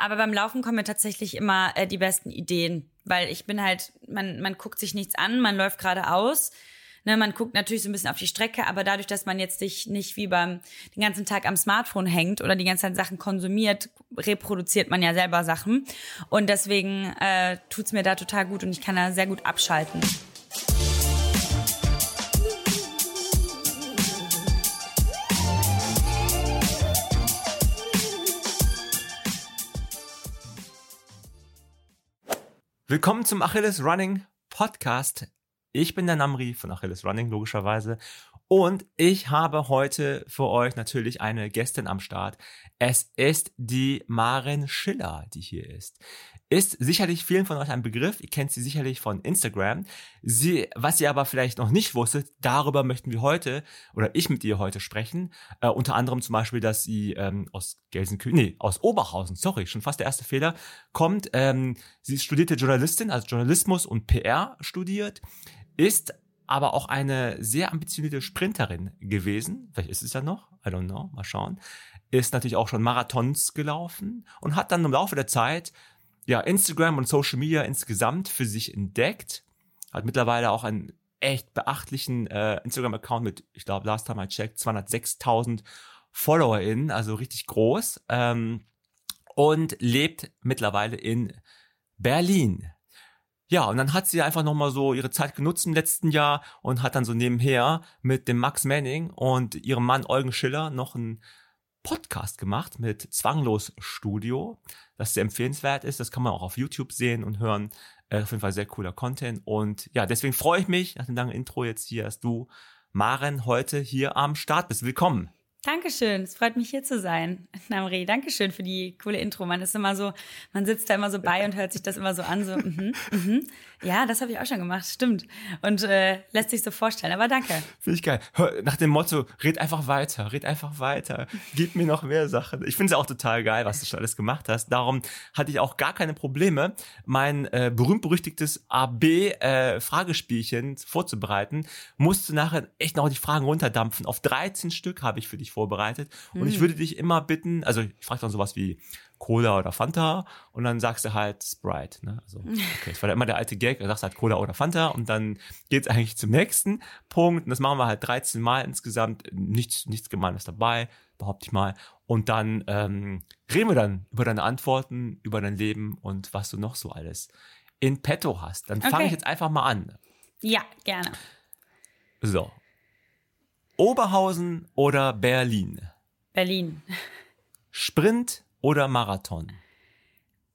Aber beim Laufen kommen mir tatsächlich immer äh, die besten Ideen, weil ich bin halt, man, man guckt sich nichts an, man läuft geradeaus. Ne, man guckt natürlich so ein bisschen auf die Strecke, aber dadurch, dass man jetzt sich nicht wie beim den ganzen Tag am Smartphone hängt oder die ganze Zeit Sachen konsumiert, reproduziert man ja selber Sachen. Und deswegen äh, tut's mir da total gut und ich kann da sehr gut abschalten. Willkommen zum Achilles Running Podcast. Ich bin der Namri von Achilles Running, logischerweise. Und ich habe heute für euch natürlich eine Gästin am Start. Es ist die Maren Schiller, die hier ist. Ist sicherlich vielen von euch ein Begriff. Ihr kennt sie sicherlich von Instagram. Sie, was ihr aber vielleicht noch nicht wusstet, darüber möchten wir heute oder ich mit ihr heute sprechen. Äh, unter anderem zum Beispiel, dass sie ähm, aus Gelsenkirchen, nee, aus Oberhausen, sorry, schon fast der erste Fehler, kommt. Ähm, sie studierte Journalistin, also Journalismus und PR studiert, ist aber auch eine sehr ambitionierte Sprinterin gewesen. Vielleicht ist es ja noch, I don't know, mal schauen. Ist natürlich auch schon Marathons gelaufen und hat dann im Laufe der Zeit ja Instagram und Social Media insgesamt für sich entdeckt. Hat mittlerweile auch einen echt beachtlichen äh, Instagram-Account mit, ich glaube, last time I checked, 206.000 FollowerInnen, also richtig groß. Ähm, und lebt mittlerweile in Berlin. Ja, und dann hat sie einfach nochmal so ihre Zeit genutzt im letzten Jahr und hat dann so nebenher mit dem Max Manning und ihrem Mann Eugen Schiller noch einen Podcast gemacht mit Zwanglos Studio, das sehr empfehlenswert ist. Das kann man auch auf YouTube sehen und hören. Äh, auf jeden Fall sehr cooler Content. Und ja, deswegen freue ich mich nach dem langen Intro jetzt hier, dass du, Maren, heute hier am Start bist. Willkommen. Dankeschön, es freut mich hier zu sein, Namri. Dankeschön für die coole Intro. Man ist immer so, man sitzt da immer so bei und hört sich das immer so an, so, mhm, mhm. Ja, das habe ich auch schon gemacht, stimmt. Und äh, lässt sich so vorstellen, aber danke. Finde ich geil. Hör, nach dem Motto, red einfach weiter, red einfach weiter, gib mir noch mehr Sachen. Ich finde es auch total geil, was du schon alles gemacht hast. Darum hatte ich auch gar keine Probleme, mein äh, berühmt-berüchtigtes AB-Fragespielchen äh, vorzubereiten. Musste nachher echt noch die Fragen runterdampfen. Auf 13 Stück habe ich für dich vorbereitet. Und ich hm. würde dich immer bitten, also ich frage dann sowas wie Cola oder Fanta und dann sagst du halt Sprite. Ne? Also, okay, das war immer der alte Gag, du sagst halt Cola oder Fanta und dann geht's eigentlich zum nächsten Punkt. Und das machen wir halt 13 Mal insgesamt. Nichts, nichts Gemeines dabei, behaupte ich mal. Und dann ähm, reden wir dann über deine Antworten, über dein Leben und was du noch so alles in petto hast. Dann fange okay. ich jetzt einfach mal an. Ja, gerne. So, Oberhausen oder Berlin? Berlin. Sprint oder Marathon?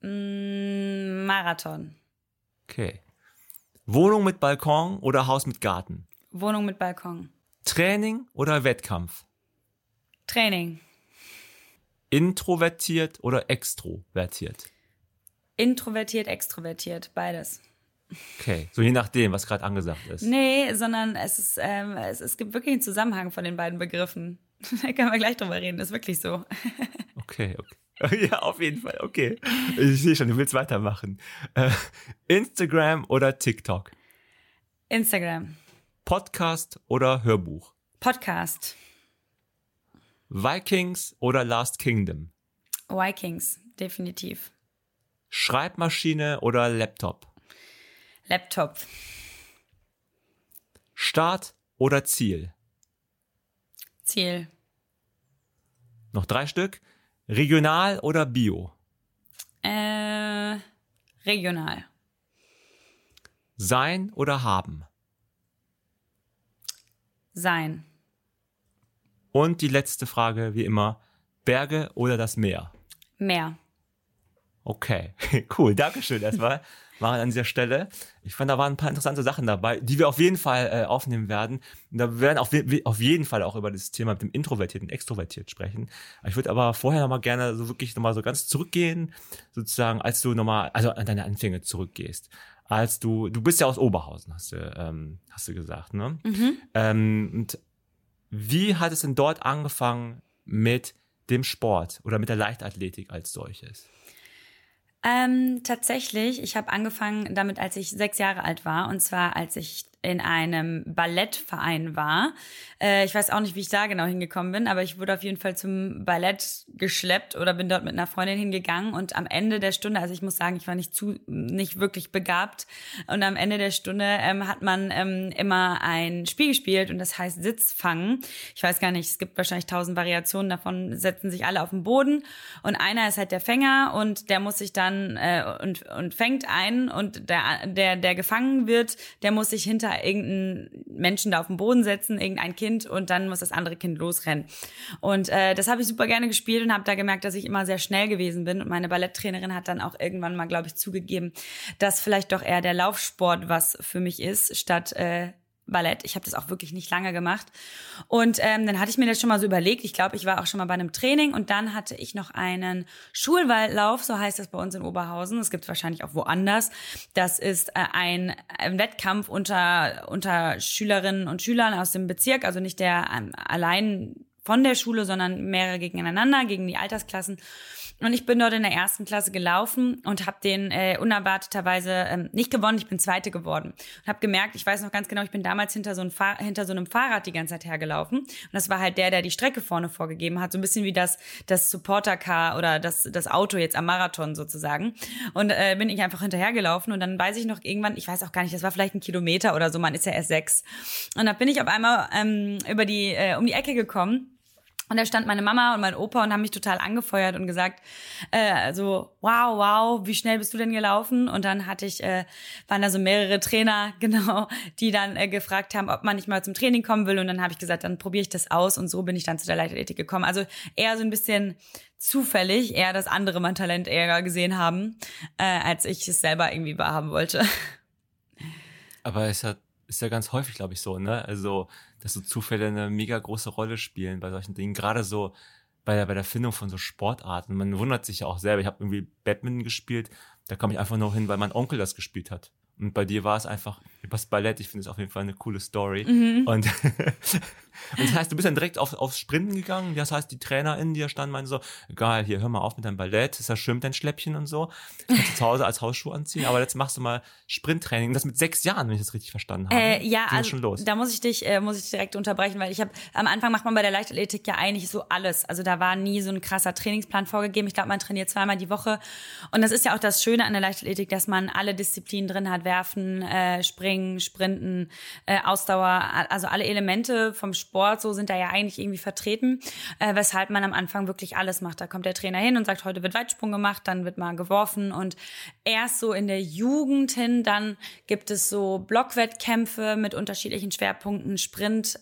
Mm, Marathon. Okay. Wohnung mit Balkon oder Haus mit Garten? Wohnung mit Balkon. Training oder Wettkampf? Training. Introvertiert oder extrovertiert? Introvertiert, extrovertiert, beides. Okay, so je nachdem, was gerade angesagt ist. Nee, sondern es ist, ähm, es, es gibt wirklich einen Zusammenhang von den beiden Begriffen. da können wir gleich drüber reden, ist wirklich so. okay, okay. Ja, auf jeden Fall, okay. Ich sehe schon, du willst weitermachen. Äh, Instagram oder TikTok? Instagram. Podcast oder Hörbuch? Podcast. Vikings oder Last Kingdom? Vikings, definitiv. Schreibmaschine oder Laptop? Laptop. Start oder Ziel? Ziel. Noch drei Stück. Regional oder Bio? Äh, regional. Sein oder haben? Sein. Und die letzte Frage, wie immer, Berge oder das Meer? Meer. Okay, cool. Dankeschön erstmal waren an dieser Stelle. Ich fand, da waren ein paar interessante Sachen dabei, die wir auf jeden Fall äh, aufnehmen werden. Und da werden auf, auf jeden Fall auch über das Thema mit dem Introvertiert und Extrovertiert sprechen. Ich würde aber vorher nochmal gerne so wirklich nochmal so ganz zurückgehen, sozusagen, als du nochmal, also an deine Anfänge zurückgehst. Als du, du bist ja aus Oberhausen, hast du, ähm, hast du gesagt, ne? Mhm. Ähm, und wie hat es denn dort angefangen mit dem Sport oder mit der Leichtathletik als solches? Ähm, tatsächlich, ich habe angefangen damit, als ich sechs Jahre alt war. Und zwar, als ich in einem Ballettverein war. Äh, ich weiß auch nicht, wie ich da genau hingekommen bin, aber ich wurde auf jeden Fall zum Ballett geschleppt oder bin dort mit einer Freundin hingegangen. Und am Ende der Stunde, also ich muss sagen, ich war nicht zu, nicht wirklich begabt. Und am Ende der Stunde ähm, hat man ähm, immer ein Spiel gespielt und das heißt Sitzfangen. Ich weiß gar nicht, es gibt wahrscheinlich tausend Variationen. Davon, setzen sich alle auf den Boden. Und einer ist halt der Fänger und der muss sich dann äh, und, und fängt ein. Und der, der, der gefangen wird, der muss sich hinter irgendeinen Menschen da auf den Boden setzen, irgendein Kind und dann muss das andere Kind losrennen. Und äh, das habe ich super gerne gespielt und habe da gemerkt, dass ich immer sehr schnell gewesen bin und meine Balletttrainerin hat dann auch irgendwann mal, glaube ich, zugegeben, dass vielleicht doch eher der Laufsport was für mich ist, statt äh, Ballett. Ich habe das auch wirklich nicht lange gemacht. Und ähm, dann hatte ich mir das schon mal so überlegt. Ich glaube, ich war auch schon mal bei einem Training und dann hatte ich noch einen Schulwaldlauf, so heißt das bei uns in Oberhausen. Es gibt wahrscheinlich auch woanders. Das ist äh, ein, ein Wettkampf unter, unter Schülerinnen und Schülern aus dem Bezirk, also nicht der ähm, allein von der Schule, sondern mehrere gegeneinander, gegen die Altersklassen. Und ich bin dort in der ersten Klasse gelaufen und habe den äh, unerwarteterweise ähm, nicht gewonnen, ich bin Zweite geworden. Und habe gemerkt, ich weiß noch ganz genau, ich bin damals hinter so, ein Fahr hinter so einem Fahrrad die ganze Zeit hergelaufen. Und das war halt der, der die Strecke vorne vorgegeben hat. So ein bisschen wie das, das Supporter-Car oder das, das Auto jetzt am Marathon sozusagen. Und äh, bin ich einfach hinterhergelaufen und dann weiß ich noch irgendwann, ich weiß auch gar nicht, das war vielleicht ein Kilometer oder so, man ist ja erst sechs. Und da bin ich auf einmal ähm, über die, äh, um die Ecke gekommen und da stand meine Mama und mein Opa und haben mich total angefeuert und gesagt, äh, also wow, wow, wie schnell bist du denn gelaufen? Und dann hatte ich, äh, waren da so mehrere Trainer, genau, die dann äh, gefragt haben, ob man nicht mal zum Training kommen will. Und dann habe ich gesagt, dann probiere ich das aus. Und so bin ich dann zu der Leichtathletik gekommen. Also eher so ein bisschen zufällig, eher das andere mein Talent eher gesehen haben, äh, als ich es selber irgendwie wahrhaben wollte. Aber es hat ist ja ganz häufig, glaube ich, so, ne? Also, dass so Zufälle eine mega große Rolle spielen bei solchen Dingen. Gerade so bei der, bei der Findung von so Sportarten. Man wundert sich ja auch selber. Ich habe irgendwie Badminton gespielt, da kam ich einfach nur hin, weil mein Onkel das gespielt hat. Und bei dir war es einfach übers Ballett. Ich finde es auf jeden Fall eine coole Story. Mhm. Und, und das heißt, du bist dann direkt auf, aufs Sprinten gegangen. Das heißt, die TrainerInnen, die da standen, meinen so, egal, hier, hör mal auf mit deinem Ballett. Das schwimmt dein Schläppchen und so. Das kannst du zu Hause als Hausschuh anziehen. Aber jetzt machst du mal Sprinttraining. Das mit sechs Jahren, wenn ich das richtig verstanden habe. Äh, ja, also, schon los. da muss ich dich, äh, muss ich direkt unterbrechen, weil ich habe, am Anfang macht man bei der Leichtathletik ja eigentlich so alles. Also da war nie so ein krasser Trainingsplan vorgegeben. Ich glaube, man trainiert zweimal die Woche. Und das ist ja auch das Schöne an der Leichtathletik, dass man alle Disziplinen drin hat, werfen, äh, springen, sprinten, äh, Ausdauer, also alle Elemente vom Sport so sind da ja eigentlich irgendwie vertreten, äh, weshalb man am Anfang wirklich alles macht. Da kommt der Trainer hin und sagt, heute wird Weitsprung gemacht, dann wird mal geworfen und erst so in der Jugend hin, dann gibt es so Blockwettkämpfe mit unterschiedlichen Schwerpunkten, Sprint,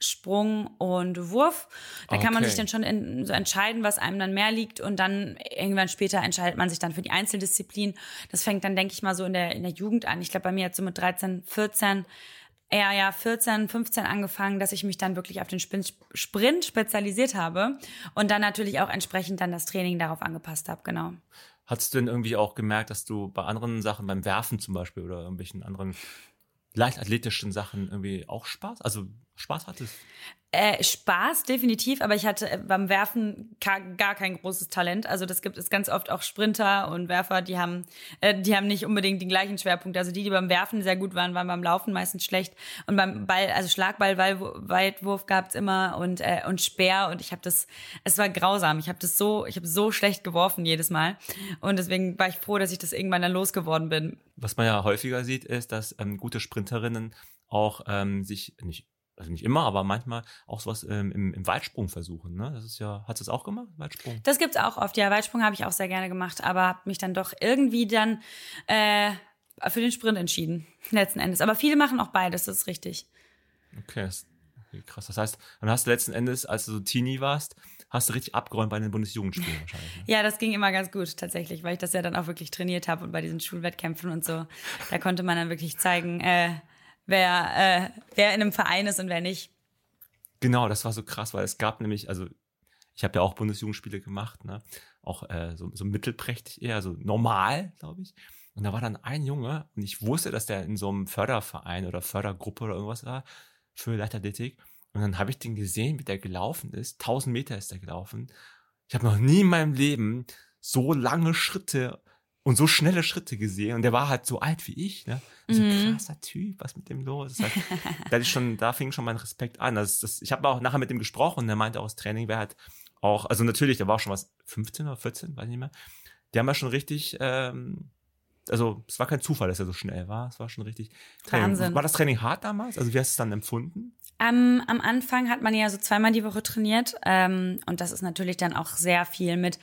Sprung und Wurf. Da okay. kann man sich dann schon in, so entscheiden, was einem dann mehr liegt und dann irgendwann später entscheidet man sich dann für die Einzeldisziplin. Das fängt dann, denke ich mal, so in der, in der Jugend an. Ich glaube, bei mir hat so mit 13, 14 eher ja 14, 15 angefangen, dass ich mich dann wirklich auf den Sprint spezialisiert habe und dann natürlich auch entsprechend dann das Training darauf angepasst habe, genau. Hattest du denn irgendwie auch gemerkt, dass du bei anderen Sachen, beim Werfen zum Beispiel oder irgendwelchen anderen leichtathletischen Sachen irgendwie auch Spaß? Also Spaß hattest? Äh, Spaß definitiv, aber ich hatte äh, beim Werfen gar kein großes Talent. Also das gibt es ganz oft auch Sprinter und Werfer, die haben, äh, die haben nicht unbedingt den gleichen Schwerpunkt. Also die, die beim Werfen sehr gut waren, waren beim Laufen meistens schlecht. Und beim Ball, also Schlagball, Weitwurf gab's immer und äh, und Speer und ich habe das, es war grausam. Ich habe das so, ich habe so schlecht geworfen jedes Mal und deswegen war ich froh, dass ich das irgendwann dann losgeworden bin. Was man ja häufiger sieht, ist, dass ähm, gute Sprinterinnen auch ähm, sich nicht also nicht immer, aber manchmal auch sowas ähm, im, im Weitsprung versuchen. Ne? Das ist ja, hat es das auch gemacht, Weitsprung? Das gibt's auch oft. Ja, Weitsprung habe ich auch sehr gerne gemacht, aber habe mich dann doch irgendwie dann äh, für den Sprint entschieden, letzten Endes. Aber viele machen auch beides, das ist richtig. Okay, das krass. Das heißt, dann hast du letzten Endes, als du so Teenie warst, hast du richtig abgeräumt bei den Bundesjugendspielen wahrscheinlich. Ne? Ja, das ging immer ganz gut tatsächlich, weil ich das ja dann auch wirklich trainiert habe und bei diesen Schulwettkämpfen und so, da konnte man dann wirklich zeigen, äh, wer, äh, wer in einem Verein ist und wer nicht. Genau, das war so krass, weil es gab nämlich, also ich habe ja auch Bundesjugendspiele gemacht, ne? Auch äh, so, so mittelprächtig eher, so normal, glaube ich. Und da war dann ein Junge und ich wusste, dass der in so einem Förderverein oder Fördergruppe oder irgendwas war für Leichtathletik. Und dann habe ich den gesehen, wie der gelaufen ist. 1000 Meter ist der gelaufen. Ich habe noch nie in meinem Leben so lange Schritte und so schnelle Schritte gesehen. Und der war halt so alt wie ich, ne? So ein Mhm. krasser Typ, was mit dem los ist. Halt, da, schon, da fing schon mein Respekt an. Das, das, ich habe auch nachher mit dem gesprochen und der meinte auch, das Training wäre halt auch, also natürlich, der war auch schon was, 15 oder 14, weiß ich nicht mehr. Die haben ja schon richtig, ähm, also es war kein Zufall, dass er so schnell war. Es war schon richtig Training. Wahnsinn. War das Training hart damals? Also wie hast du es dann empfunden? Am, am Anfang hat man ja so zweimal die Woche trainiert ähm, und das ist natürlich dann auch sehr viel mit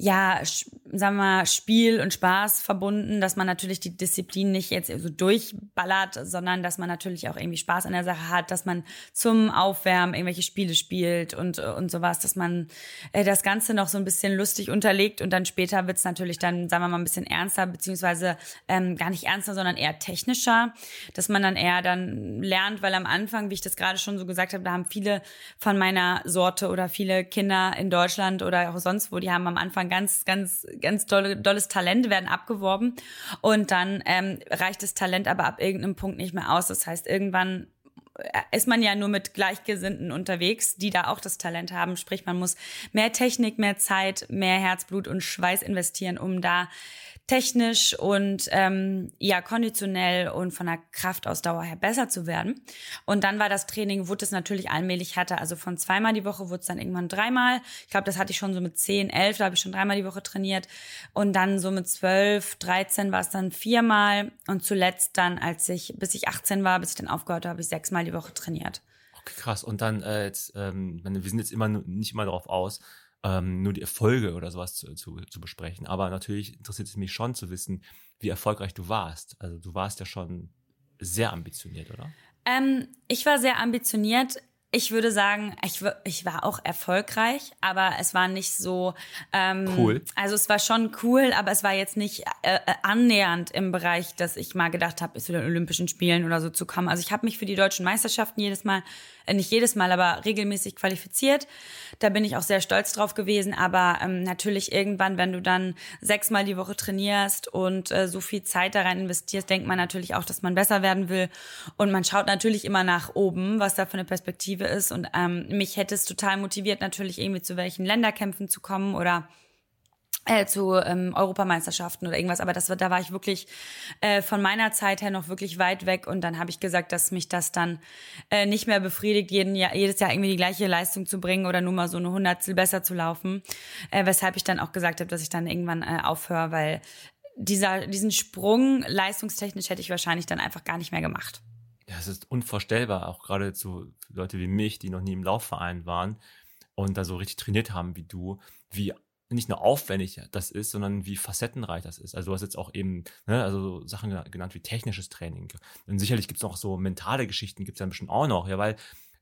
ja, sagen wir mal, Spiel und Spaß verbunden, dass man natürlich die Disziplin nicht jetzt so durchballert, sondern dass man natürlich auch irgendwie Spaß an der Sache hat, dass man zum Aufwärmen irgendwelche Spiele spielt und, und sowas, dass man äh, das Ganze noch so ein bisschen lustig unterlegt und dann später wird's natürlich dann, sagen wir mal, ein bisschen ernster, beziehungsweise ähm, gar nicht ernster, sondern eher technischer, dass man dann eher dann lernt, weil am Anfang, wie ich das gerade schon so gesagt habe, da haben viele von meiner Sorte oder viele Kinder in Deutschland oder auch sonst wo, die haben am Anfang ganz, ganz, ganz dolles Talent, werden abgeworben und dann ähm, reicht das Talent aber ab irgendeinem Punkt nicht mehr aus. Das heißt, irgendwann ist man ja nur mit Gleichgesinnten unterwegs, die da auch das Talent haben. Sprich, man muss mehr Technik, mehr Zeit, mehr Herzblut und Schweiß investieren, um da technisch und ähm, ja konditionell und von der Kraftausdauer her besser zu werden. Und dann war das Training, wurde es natürlich allmählich härter. Also von zweimal die Woche wurde es dann irgendwann dreimal. Ich glaube, das hatte ich schon so mit 10, 11, da habe ich schon dreimal die Woche trainiert. Und dann so mit 12, 13 war es dann viermal. Und zuletzt dann, als ich, bis ich 18 war, bis ich dann aufgehört habe, habe ich sechsmal die Woche trainiert. Okay, krass. Und dann äh, jetzt, ähm, wir sind jetzt immer nicht immer darauf aus, ähm, nur die Erfolge oder sowas zu, zu, zu besprechen. Aber natürlich interessiert es mich schon zu wissen, wie erfolgreich du warst. Also du warst ja schon sehr ambitioniert, oder? Ähm, ich war sehr ambitioniert. Ich würde sagen, ich, ich war auch erfolgreich, aber es war nicht so ähm, Cool. Also es war schon cool, aber es war jetzt nicht äh, äh, annähernd im Bereich, dass ich mal gedacht habe, zu den Olympischen Spielen oder so zu kommen. Also ich habe mich für die deutschen Meisterschaften jedes Mal, äh, nicht jedes Mal, aber regelmäßig qualifiziert. Da bin ich auch sehr stolz drauf gewesen. Aber ähm, natürlich irgendwann, wenn du dann sechsmal die Woche trainierst und äh, so viel Zeit da rein investierst, denkt man natürlich auch, dass man besser werden will. Und man schaut natürlich immer nach oben, was da für eine Perspektive ist. Und ähm, mich hätte es total motiviert, natürlich irgendwie zu welchen Länderkämpfen zu kommen oder äh, zu ähm, Europameisterschaften oder irgendwas, aber das da war ich wirklich äh, von meiner Zeit her noch wirklich weit weg und dann habe ich gesagt, dass mich das dann äh, nicht mehr befriedigt, jeden Jahr, jedes Jahr irgendwie die gleiche Leistung zu bringen oder nur mal so eine Hundertstel besser zu laufen, äh, weshalb ich dann auch gesagt habe, dass ich dann irgendwann äh, aufhöre, weil dieser, diesen Sprung leistungstechnisch hätte ich wahrscheinlich dann einfach gar nicht mehr gemacht. Es ist unvorstellbar, auch gerade zu Leute wie mich, die noch nie im Laufverein waren und da so richtig trainiert haben wie du, wie nicht nur aufwendig das ist, sondern wie facettenreich das ist. Also du hast jetzt auch eben ne, also so Sachen gena- genannt wie technisches Training. Und sicherlich gibt's noch so mentale Geschichten, gibt's ja bestimmt auch noch, ja, weil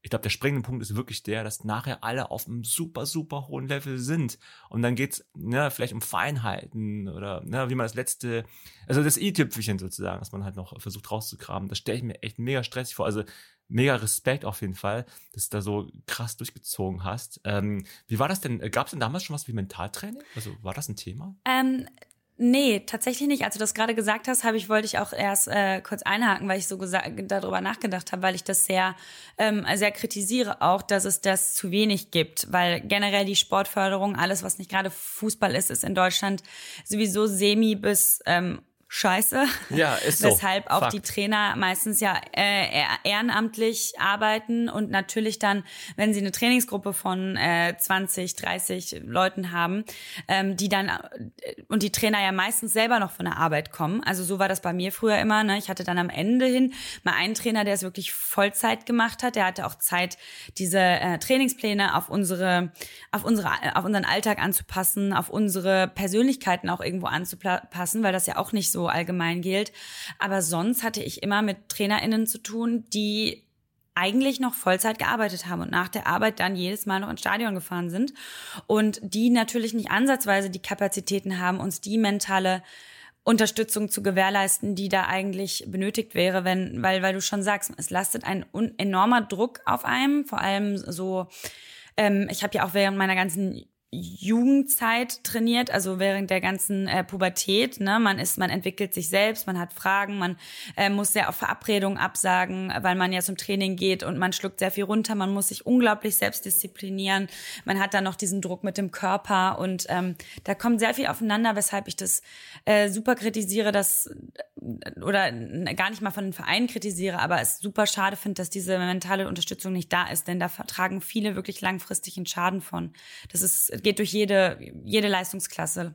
ich glaube, der springende Punkt ist wirklich der, dass nachher alle auf einem super, super hohen Level sind. Und dann geht's ne, vielleicht um Feinheiten oder ne, wie man das letzte, also das i-Tüpfelchen sozusagen, dass man halt noch versucht rauszugraben. Das stelle ich mir echt mega stressig vor. Also mega Respekt auf jeden Fall, dass du da so krass durchgezogen hast. Ähm, wie war das denn? Gab es denn damals schon was wie Mentaltraining? Also war das ein Thema? Ähm, nee, tatsächlich nicht. Als du das gerade gesagt hast, habe ich wollte ich auch erst äh, kurz einhaken, weil ich so gesagt, darüber nachgedacht habe, weil ich das sehr ähm, sehr kritisiere auch, dass es das zu wenig gibt, weil generell die Sportförderung, alles was nicht gerade Fußball ist, ist in Deutschland sowieso semi bis ähm, Scheiße. Ja, ist so. Weshalb auch Fakt. die Trainer meistens ja äh, ehrenamtlich arbeiten und natürlich dann, wenn sie eine Trainingsgruppe von äh, 20, 30 Leuten haben, ähm, die dann äh, und die Trainer ja meistens selber noch von der Arbeit kommen. Also so war das bei mir früher immer. Ne? Ich hatte dann am Ende hin mal einen Trainer, der es wirklich Vollzeit gemacht hat. Der hatte auch Zeit, diese äh, Trainingspläne auf unsere, auf unsere, auf unseren Alltag anzupassen, auf unsere Persönlichkeiten auch irgendwo anzupassen, weil das ja auch nicht so allgemein gilt. Aber sonst hatte ich immer mit TrainerInnen zu tun, die eigentlich noch Vollzeit gearbeitet haben und nach der Arbeit dann jedes Mal noch ins Stadion gefahren sind und die natürlich nicht ansatzweise die Kapazitäten haben, uns die mentale Unterstützung zu gewährleisten, die da eigentlich benötigt wäre, wenn, weil, weil du schon sagst, es lastet ein enormer Druck auf einem, vor allem so, ähm, ich habe ja auch während meiner ganzen Jugendzeit trainiert, also während der ganzen äh, Pubertät. Ne? Man ist, man entwickelt sich selbst, man hat Fragen, man äh, muss sehr auf Verabredungen absagen, weil man ja zum Training geht und man schluckt sehr viel runter. Man muss sich unglaublich selbst disziplinieren. Man hat dann noch diesen Druck mit dem Körper und ähm, da kommt sehr viel aufeinander, weshalb ich das äh, super kritisiere, dass oder gar nicht mal von den Vereinen kritisiere, aber es super schade finde, dass diese mentale Unterstützung nicht da ist, denn da tragen viele wirklich langfristig einen Schaden von. Das ist, geht durch jede, jede Leistungsklasse.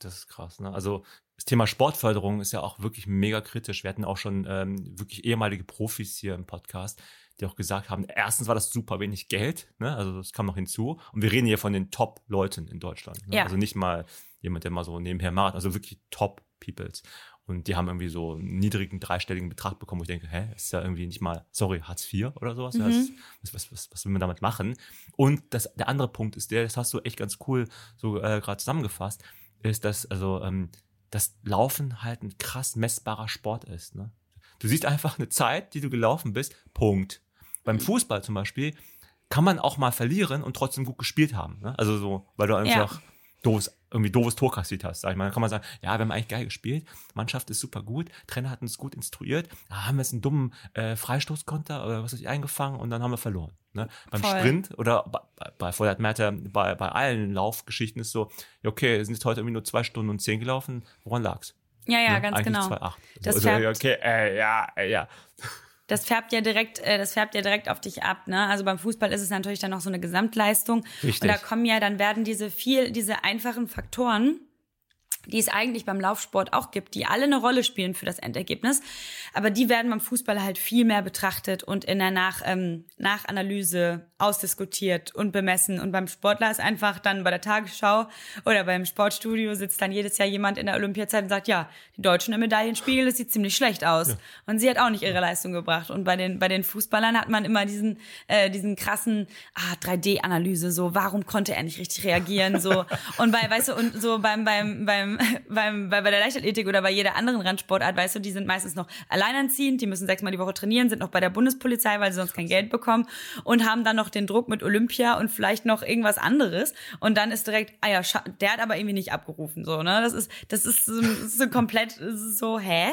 Das ist krass, ne? Also das Thema Sportförderung ist ja auch wirklich mega kritisch. Wir hatten auch schon ähm, wirklich ehemalige Profis hier im Podcast, die auch gesagt haben, erstens war das super wenig Geld, ne? also das kam noch hinzu. Und wir reden hier von den Top-Leuten in Deutschland. Ne? Ja. Also nicht mal jemand, der mal so nebenher macht, also wirklich Top-Peoples. Und die haben irgendwie so einen niedrigen dreistelligen Betrag bekommen, wo ich denke, hä, ist ja irgendwie nicht mal, sorry, Hartz IV oder sowas. Mhm. Was, was, was, was will man damit machen? Und das, der andere Punkt ist der, das hast du echt ganz cool so äh, gerade zusammengefasst, ist, dass also ähm, das Laufen halt ein krass messbarer Sport ist. Ne? Du siehst einfach eine Zeit, die du gelaufen bist, Punkt. Beim. Fußball zum Beispiel kann man auch mal verlieren und trotzdem gut gespielt haben. Ne? Also so, weil du einfach ja. Doofes irgendwie doofes Tor kassiert hast, sag ich mal. Dann kann man sagen, ja, wir haben eigentlich geil gespielt, Mannschaft ist super gut, Trainer hat uns gut instruiert, da haben wir jetzt einen dummen äh, Freistoßkonter oder was weiß ich eingefangen und dann haben wir verloren. Ne? Beim Voll. Sprint oder bei, bei Vorher Matter, bei, bei allen Laufgeschichten ist so, okay, sind jetzt heute irgendwie nur zwei Stunden und zehn gelaufen, woran lag's? Ja, ja, ne? ganz Eigentlich genau. 2, das also, okay, äh, ja, äh, ja das färbt ja direkt, äh, das färbt ja direkt auf dich ab. Ne? Also beim Fußball ist es natürlich dann noch so eine Gesamtleistung. Richtig. Und da kommen ja, dann werden diese viel, diese einfachen Faktoren die es eigentlich beim Laufsport auch gibt, die alle eine Rolle spielen für das Endergebnis. Aber die werden beim Fußball halt viel mehr betrachtet und in der Nach, ähm, Nachanalyse ausdiskutiert und bemessen. Und beim Sportler ist einfach dann bei der Tagesschau oder beim Sportstudio sitzt dann jedes Jahr jemand in der Olympiazeit und sagt, ja, die Deutschen im Medaillenspiegel, das sieht ziemlich schlecht aus. Ja. Und sie hat auch nicht ihre Leistung gebracht. Und bei den, bei den Fußballern hat man immer diesen, äh, diesen krassen ah, 3D-Analyse, so, warum konnte er nicht richtig reagieren, so. Und bei, weißt du, und so beim, beim, beim beim, bei, bei der Leichtathletik oder bei jeder anderen Randsportart, weißt du, die sind meistens noch alleinerziehend, die müssen sechsmal die Woche trainieren, sind noch bei der Bundespolizei, weil sie sonst kein Geld bekommen und haben dann noch den Druck mit Olympia und vielleicht noch irgendwas anderes und dann ist direkt, ah ja, der hat aber irgendwie nicht abgerufen, so, ne? Das ist, das ist so, so komplett so, hä?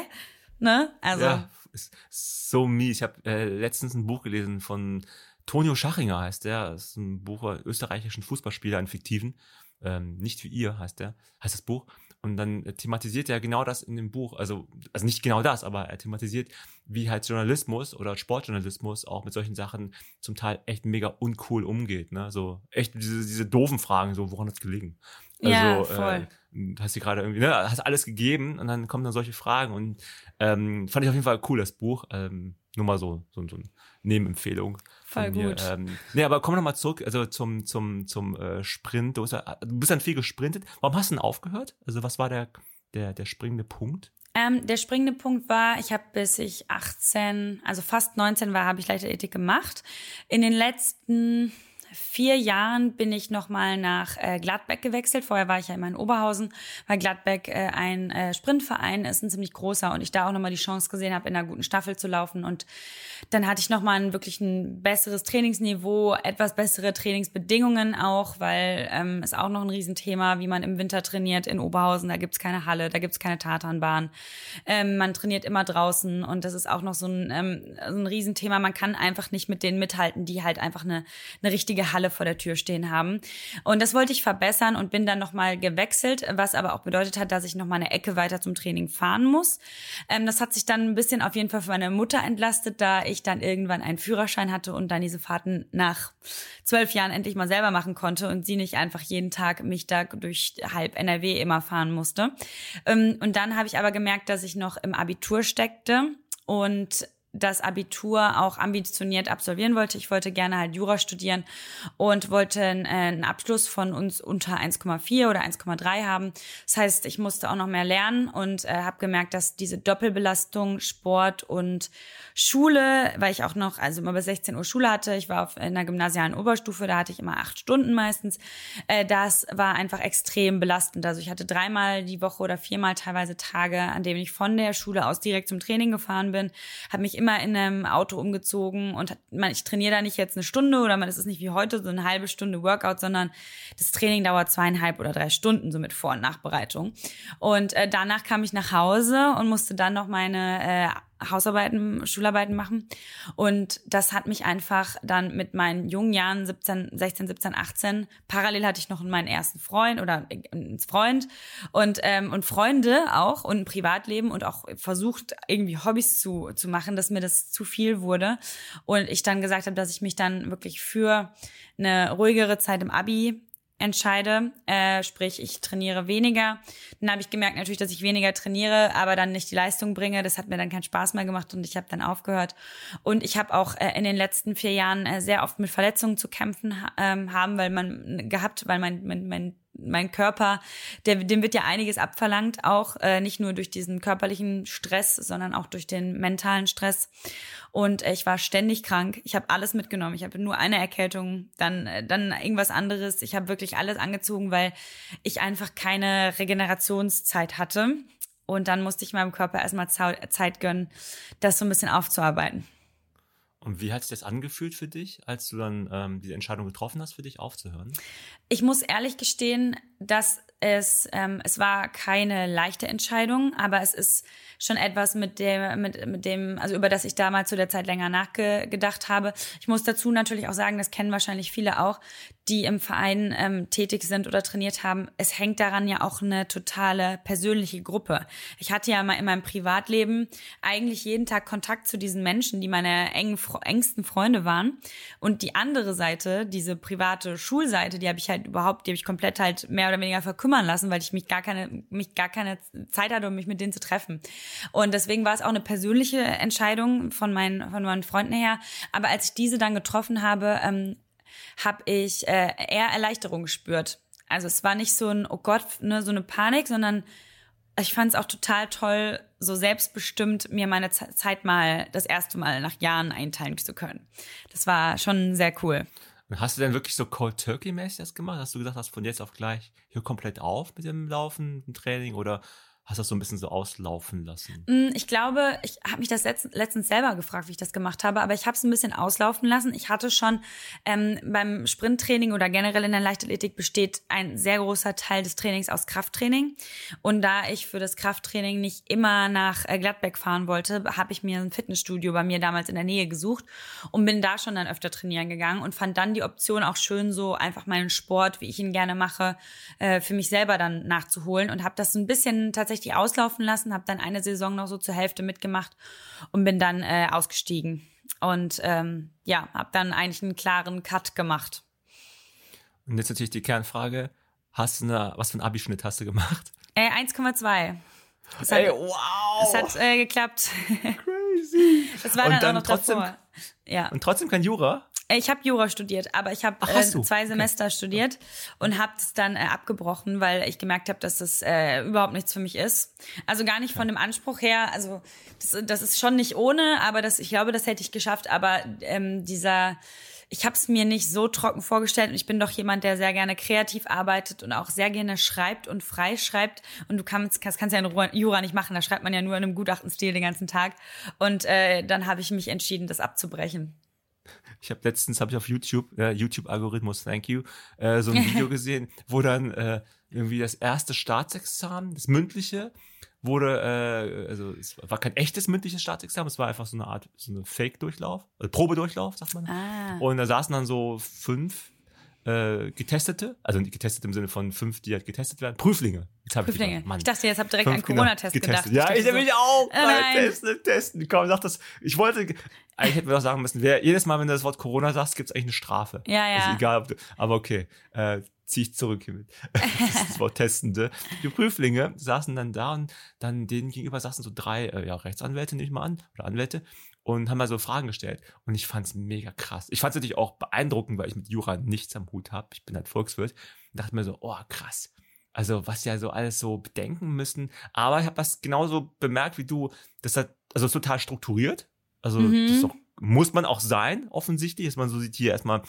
Ne? Also. Ja, ist so mies. Ich habe äh, letztens ein Buch gelesen von Tonio Schachinger heißt der, das ist ein Buch österreichischen Fußballspieler, einen fiktiven. Ähm, nicht wie ihr heißt der, heißt das Buch. Und dann thematisiert er genau das in dem Buch, also, also nicht genau das, aber er thematisiert, wie halt Journalismus oder Sportjournalismus auch mit solchen Sachen zum Teil echt mega uncool umgeht. Ne? So echt diese, diese doofen Fragen, so woran hat's gelegen? Also, ja, voll. Äh, hast du gerade irgendwie, ne, hast alles gegeben und dann kommen dann solche Fragen und ähm, fand ich auf jeden Fall cool, das Buch. Ähm, nur mal so, so, so eine Nebenempfehlung. Voll mir. gut. Ähm, nee, aber kommen wir nochmal zurück, also zum, zum, zum äh, Sprint. Du bist, ja, du bist dann viel gesprintet. Warum hast du denn aufgehört? Also was war der, der, der springende Punkt? Ähm, der springende Punkt war, ich habe bis ich 18, also fast 19 war, habe ich Leichtathletik gemacht. In den letzten vier Jahren bin ich nochmal nach äh, Gladbeck gewechselt. Vorher war ich ja immer in Oberhausen, weil Gladbeck äh, ein äh, Sprintverein ist, ein ziemlich großer und ich da auch nochmal die Chance gesehen habe, in einer guten Staffel zu laufen. Und dann hatte ich nochmal wirklich ein besseres Trainingsniveau, etwas bessere Trainingsbedingungen auch, weil ähm, ist auch noch ein Riesenthema, wie man im Winter trainiert in Oberhausen. Da gibt's keine Halle, da gibt's keine Tatanbahn. Ähm, man trainiert immer draußen und das ist auch noch so ein, ähm, so ein Riesenthema. Man kann einfach nicht mit denen mithalten, die halt einfach eine, eine richtige Halle vor der Tür stehen haben. Und das wollte ich verbessern und bin dann nochmal gewechselt, was aber auch bedeutet hat, dass ich nochmal eine Ecke weiter zum Training fahren muss. Ähm, das hat sich dann ein bisschen auf jeden Fall für meine Mutter entlastet, da ich dann irgendwann einen Führerschein hatte und dann diese Fahrten nach zwölf Jahren endlich mal selber machen konnte und sie nicht einfach jeden Tag mich da durch halb NRW immer fahren musste. Ähm, und dann habe ich aber gemerkt, dass ich noch im Abitur steckte und das Abitur auch ambitioniert absolvieren wollte. Ich wollte gerne halt Jura studieren und wollte äh, einen Abschluss von uns unter 1,4 oder 1,3 haben. Das heißt, ich musste auch noch mehr lernen und äh, habe gemerkt, dass diese Doppelbelastung Sport und Schule, weil ich auch noch, also immer bis 16 Uhr Schule hatte, ich war auf einer gymnasialen Oberstufe, da hatte ich immer acht Stunden meistens, äh, das war einfach extrem belastend. Also ich hatte dreimal die Woche oder viermal teilweise Tage, an denen ich von der Schule aus direkt zum Training gefahren bin, habe mich immer in einem Auto umgezogen und man, ich trainiere da nicht jetzt eine Stunde oder man, es ist nicht wie heute so eine halbe Stunde Workout, sondern das Training dauert zweieinhalb oder drei Stunden, so mit Vor- und Nachbereitung. Und äh, danach kam ich nach Hause und musste dann noch meine äh, Hausarbeiten, Schularbeiten machen. Und das hat mich einfach dann mit meinen jungen Jahren, 17, 16, 17, 18, parallel hatte ich noch meinen ersten Freund oder einen Freund und, ähm, und Freunde auch und ein Privatleben und auch versucht, irgendwie Hobbys zu, zu machen, dass mir das zu viel wurde. Und ich dann gesagt habe, dass ich mich dann wirklich für eine ruhigere Zeit im Abi entscheide, äh, sprich ich trainiere weniger. Dann habe ich gemerkt natürlich, dass ich weniger trainiere, aber dann nicht die Leistung bringe. Das hat mir dann keinen Spaß mehr gemacht und ich habe dann aufgehört. Und ich habe auch äh, in den letzten vier Jahren äh, sehr oft mit Verletzungen zu kämpfen ähm, haben, weil man gehabt, weil mein, mein, mein mein Körper, der, dem wird ja einiges abverlangt, auch äh, nicht nur durch diesen körperlichen Stress, sondern auch durch den mentalen Stress. Und äh, ich war ständig krank. Ich habe alles mitgenommen. Ich habe nur eine Erkältung, dann äh, dann irgendwas anderes. Ich habe wirklich alles angezogen, weil ich einfach keine Regenerationszeit hatte. Und dann musste ich meinem Körper erstmal Zeit gönnen, das so ein bisschen aufzuarbeiten. Und wie hat sich das angefühlt für dich, als du dann ähm, diese Entscheidung getroffen hast, für dich aufzuhören? Ich muss ehrlich gestehen, dass es, ähm, es war keine leichte Entscheidung, aber es ist schon etwas, mit dem, mit, mit dem, also über das ich damals zu der Zeit länger nachgedacht habe. Ich muss dazu natürlich auch sagen, das kennen wahrscheinlich viele auch, die im Verein ähm, tätig sind oder trainiert haben. Es hängt daran ja auch eine totale persönliche Gruppe. Ich hatte ja mal in meinem Privatleben eigentlich jeden Tag Kontakt zu diesen Menschen, die meine engen, engsten Freunde waren. Und die andere Seite, diese private Schulseite, die habe ich halt überhaupt, die habe ich komplett halt mehr oder weniger verkümmern lassen, weil ich mich gar keine, mich gar keine Zeit hatte, um mich mit denen zu treffen. Und deswegen war es auch eine persönliche Entscheidung von meinen, von meinen Freunden her. Aber als ich diese dann getroffen habe, ähm, habe ich äh, eher Erleichterung gespürt. Also es war nicht so ein, oh Gott, ne, so eine Panik, sondern ich fand es auch total toll, so selbstbestimmt mir meine Zeit mal das erste Mal nach Jahren einteilen zu können. Das war schon sehr cool. Hast du denn wirklich so Cold Turkey mäßig das gemacht? Hast du gesagt, hast von jetzt auf gleich hier komplett auf mit dem Laufen, dem Training oder hast das so ein bisschen so auslaufen lassen? Mm, ich glaube, ich habe mich das letztens selber gefragt, wie ich das gemacht habe, aber ich habe es ein bisschen auslaufen lassen. Ich hatte schon ähm, beim Sprinttraining oder generell in der Leichtathletik besteht ein sehr großer Teil des Trainings aus Krafttraining. Und da ich für das Krafttraining nicht immer nach äh, Gladbeck fahren wollte, habe ich mir ein Fitnessstudio bei mir damals in der Nähe gesucht und bin da schon dann öfter trainieren gegangen und fand dann die Option auch schön, so einfach meinen Sport, wie ich ihn gerne mache, äh, für mich selber dann nachzuholen und habe das so ein bisschen tatsächlich tatsächlich auslaufen lassen, habe dann eine Saison noch so zur Hälfte mitgemacht und bin dann äh, ausgestiegen. Und ähm, ja, habe dann eigentlich einen klaren Cut gemacht. Und jetzt natürlich die Kernfrage, hast du eine, was für einen Abischnitt hast du gemacht? Äh, 1,2. Ey, wow! Es hat äh, geklappt. Crazy. Das war dann, dann, auch noch trotzdem, davor. Ja. Und trotzdem kein Jura? Ich habe Jura studiert, aber ich habe äh, zwei Semester okay. studiert und habe es dann äh, abgebrochen, weil ich gemerkt habe, dass das äh, überhaupt nichts für mich ist. Also gar nicht von dem Anspruch her. Also das, das ist schon nicht ohne, aber das, ich glaube, das hätte ich geschafft. Aber ähm, dieser ich habe es mir nicht so trocken vorgestellt und ich bin doch jemand, der sehr gerne kreativ arbeitet und auch sehr gerne schreibt und frei schreibt. Und du kannst, kannst, kannst ja in Jura nicht machen, da schreibt man ja nur in einem Gutachtenstil den ganzen Tag. Und äh, dann habe ich mich entschieden, das abzubrechen. Ich habe letztens habe ich auf YouTube, äh, YouTube-Algorithmus, thank you, äh, so ein Video gesehen, wo dann äh, irgendwie das erste Staatsexamen, das mündliche, wurde, äh, also es war kein echtes mündliches Staatsexamen, es war einfach so eine Art, so eine Fake-Durchlauf, also Probedurchlauf, sagt man. Ah. Und da saßen dann so fünf äh, Getestete, also nicht getestet im Sinne von fünf, die halt getestet werden, Prüflinge. Jetzt Prüflinge. Ich, ich dachte, jetzt habt direkt an Corona-Test gedacht. Ja, ich, ich habe mich auch. Äh, testen, testen. Komm, sag das. Ich wollte, eigentlich hätten wir doch sagen müssen, wer, jedes Mal, wenn du das Wort Corona sagst, gibt es eigentlich eine Strafe. Ja, ja. Ist egal, ob du, aber okay. Äh, zieh ich zurück hiermit. das Wort Testende. Die Prüflinge saßen dann da und dann denen gegenüber saßen so drei äh, ja, Rechtsanwälte, nehme ich mal an, oder Anwälte und haben mal so Fragen gestellt. Und ich fand es mega krass. Ich fand es natürlich auch beeindruckend, weil ich mit Jura nichts am Hut habe. Ich bin halt Volkswirt. Und dachte mir so, oh krass. Also was ja so alles so bedenken müssen. Aber ich habe das genauso bemerkt wie du. Das hat, also total strukturiert. Also mhm. das auch, muss man auch sein, offensichtlich. Dass man so sieht hier erstmal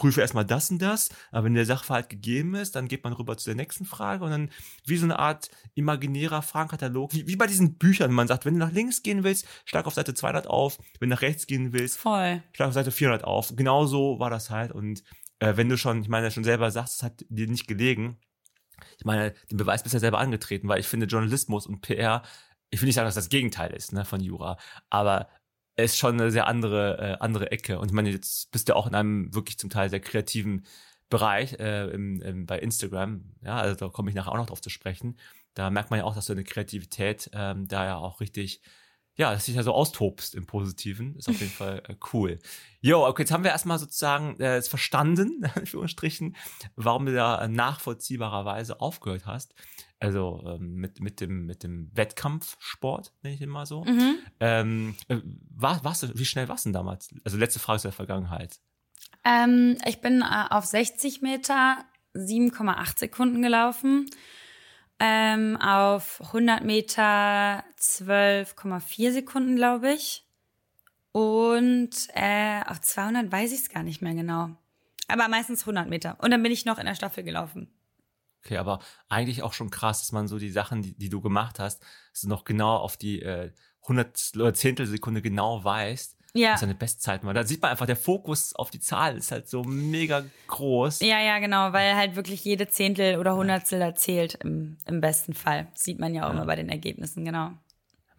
prüfe erstmal das und das, aber wenn der Sachverhalt gegeben ist, dann geht man rüber zu der nächsten Frage und dann wie so eine Art imaginärer Fragenkatalog, wie, wie bei diesen Büchern, man sagt, wenn du nach links gehen willst, schlag auf Seite 200 auf, wenn du nach rechts gehen willst, Voll. schlag auf Seite 400 auf. Genau so war das halt und äh, wenn du schon, ich meine, schon selber sagst, es hat dir nicht gelegen, ich meine, den Beweis bist du ja selber angetreten, weil ich finde Journalismus und PR, ich will nicht sagen, dass das Gegenteil ist, ne, von Jura, aber ist schon eine sehr andere, äh, andere Ecke. Und ich meine, jetzt bist du auch in einem wirklich zum Teil sehr kreativen Bereich äh, im, im, bei Instagram. Ja, also da komme ich nachher auch noch drauf zu sprechen. Da merkt man ja auch, dass du eine Kreativität ähm, da ja auch richtig, ja, dass dich ja so austobst im Positiven. Ist auf jeden Fall äh, cool. Jo, okay, jetzt haben wir erstmal sozusagen äh, verstanden, in Anführungsstrichen, warum du da nachvollziehbarerweise aufgehört hast. Also ähm, mit, mit, dem, mit dem Wettkampfsport, nenne ich den mal so. Mhm. Ähm, äh, war, warst du, wie schnell warst du denn damals? Also letzte Frage aus der Vergangenheit. Ähm, ich bin äh, auf 60 Meter 7,8 Sekunden gelaufen. Ähm, auf 100 Meter 12,4 Sekunden, glaube ich. Und äh, auf 200 weiß ich es gar nicht mehr genau. Aber meistens 100 Meter. Und dann bin ich noch in der Staffel gelaufen. Okay, aber eigentlich auch schon krass, dass man so die Sachen, die, die du gemacht hast, so noch genau auf die äh, Hundertstel oder Zehntelsekunde genau weißt, Ja. was deine Bestzeit war. Da sieht man einfach, der Fokus auf die Zahl ist halt so mega groß. Ja, ja, genau, weil halt wirklich jede Zehntel oder Hundertstel erzählt im, im besten Fall. Sieht man ja auch Ja. immer bei den Ergebnissen, genau.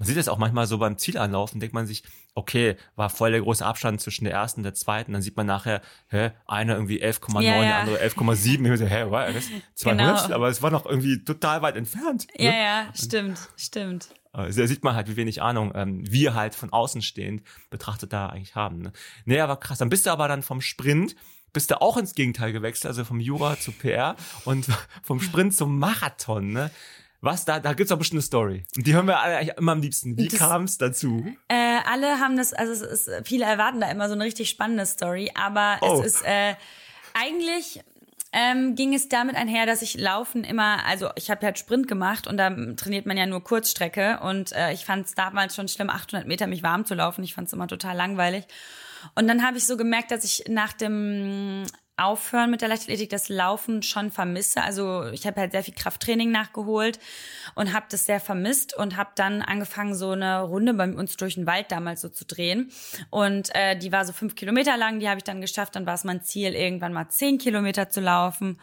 Man sieht das auch manchmal so beim Zielanlaufen, denkt man sich, okay, war voll der große Abstand zwischen der ersten und der zweiten. Dann sieht man nachher, hä, einer irgendwie 11,9, Ja, der ja. andere 11,7. Ich so, hä, war das? Zwei Genau. Hundertstel, aber es war noch irgendwie total weit entfernt. ne? Ja, ja, stimmt, stimmt. Also da sieht man halt, wie wenig Ahnung ähm, wir halt von außen stehend betrachtet da eigentlich haben. Ne? Nee, aber krass. Dann bist du aber dann vom Sprint, bist du auch ins Gegenteil gewechselt, also vom Jura zu PR und vom Sprint zum Marathon. Ne? Was, da, da gibt's doch bestimmt eine Story. Und die hören wir alle eigentlich immer am liebsten. Wie Das- kam es dazu? Äh, alle haben das, also es ist, viele erwarten da immer so eine richtig spannende Story, aber Oh. es ist äh, eigentlich ähm, ging es damit einher, dass ich Laufen immer, also ich habe halt Sprint gemacht und da trainiert man ja nur Kurzstrecke und äh, ich fand es damals schon schlimm, 800 Meter mich warm zu laufen. Ich fand es immer total langweilig. Und dann habe ich so gemerkt, dass ich nach dem Aufhören mit der Leichtathletik das Laufen schon vermisse. Also ich habe halt sehr viel Krafttraining nachgeholt und habe das sehr vermisst und habe dann angefangen, so eine Runde bei uns durch den Wald damals so zu drehen. Und äh, die war so fünf Kilometer lang, die habe ich dann geschafft. Dann war es mein Ziel, irgendwann mal zehn Kilometer zu laufen.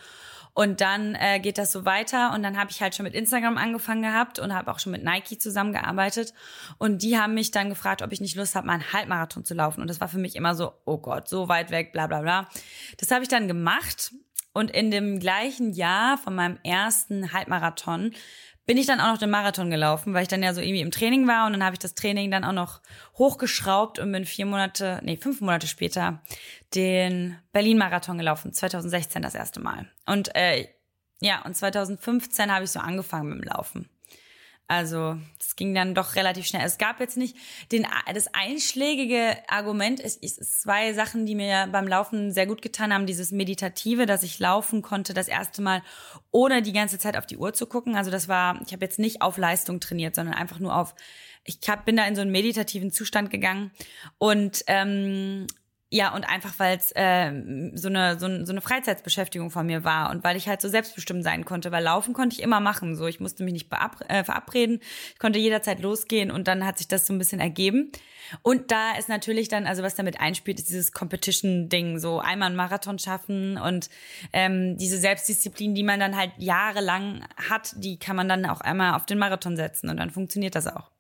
Und dann äh, geht das so weiter. Und dann habe ich halt schon mit Instagram angefangen gehabt und habe auch schon mit Nike zusammengearbeitet. Und die haben mich dann gefragt, ob ich nicht Lust habe, mal einen Halbmarathon zu laufen. Und das war für mich immer so, oh Gott, so weit weg, bla bla bla. Das habe ich dann gemacht. Und in dem gleichen Jahr von meinem ersten Halbmarathon bin ich dann auch noch den Marathon gelaufen, weil ich dann ja so irgendwie im Training war und dann habe ich das Training dann auch noch hochgeschraubt und bin vier Monate, nee, fünf Monate später den Berlin-Marathon gelaufen, 2016 das erste Mal. Und äh, ja, und 2015 habe ich so angefangen mit dem Laufen. Also, das ging dann doch relativ schnell. Es gab jetzt nicht den, das einschlägige Argument. Es es ist zwei Sachen, die mir beim Laufen sehr gut getan haben. Dieses Meditative, dass ich laufen konnte, das erste Mal, ohne die ganze Zeit auf die Uhr zu gucken. Also, das war, ich habe jetzt nicht auf Leistung trainiert, sondern einfach nur auf, ich hab, bin da in so einen meditativen Zustand gegangen. Und, ähm, ja, und einfach, weil es äh, so, eine, so, ein- so eine Freizeitsbeschäftigung von mir war und weil ich halt so selbstbestimmt sein konnte, weil laufen konnte ich immer machen. So, ich musste mich nicht äh, verabreden, ich konnte jederzeit losgehen und dann hat sich das so ein bisschen ergeben. Und da ist natürlich dann, also was damit einspielt, ist dieses Competition-Ding, so einmal einen Marathon schaffen und ähm, diese Selbstdisziplin, die man dann halt jahrelang hat, die kann man dann auch einmal auf den Marathon setzen und dann funktioniert das auch.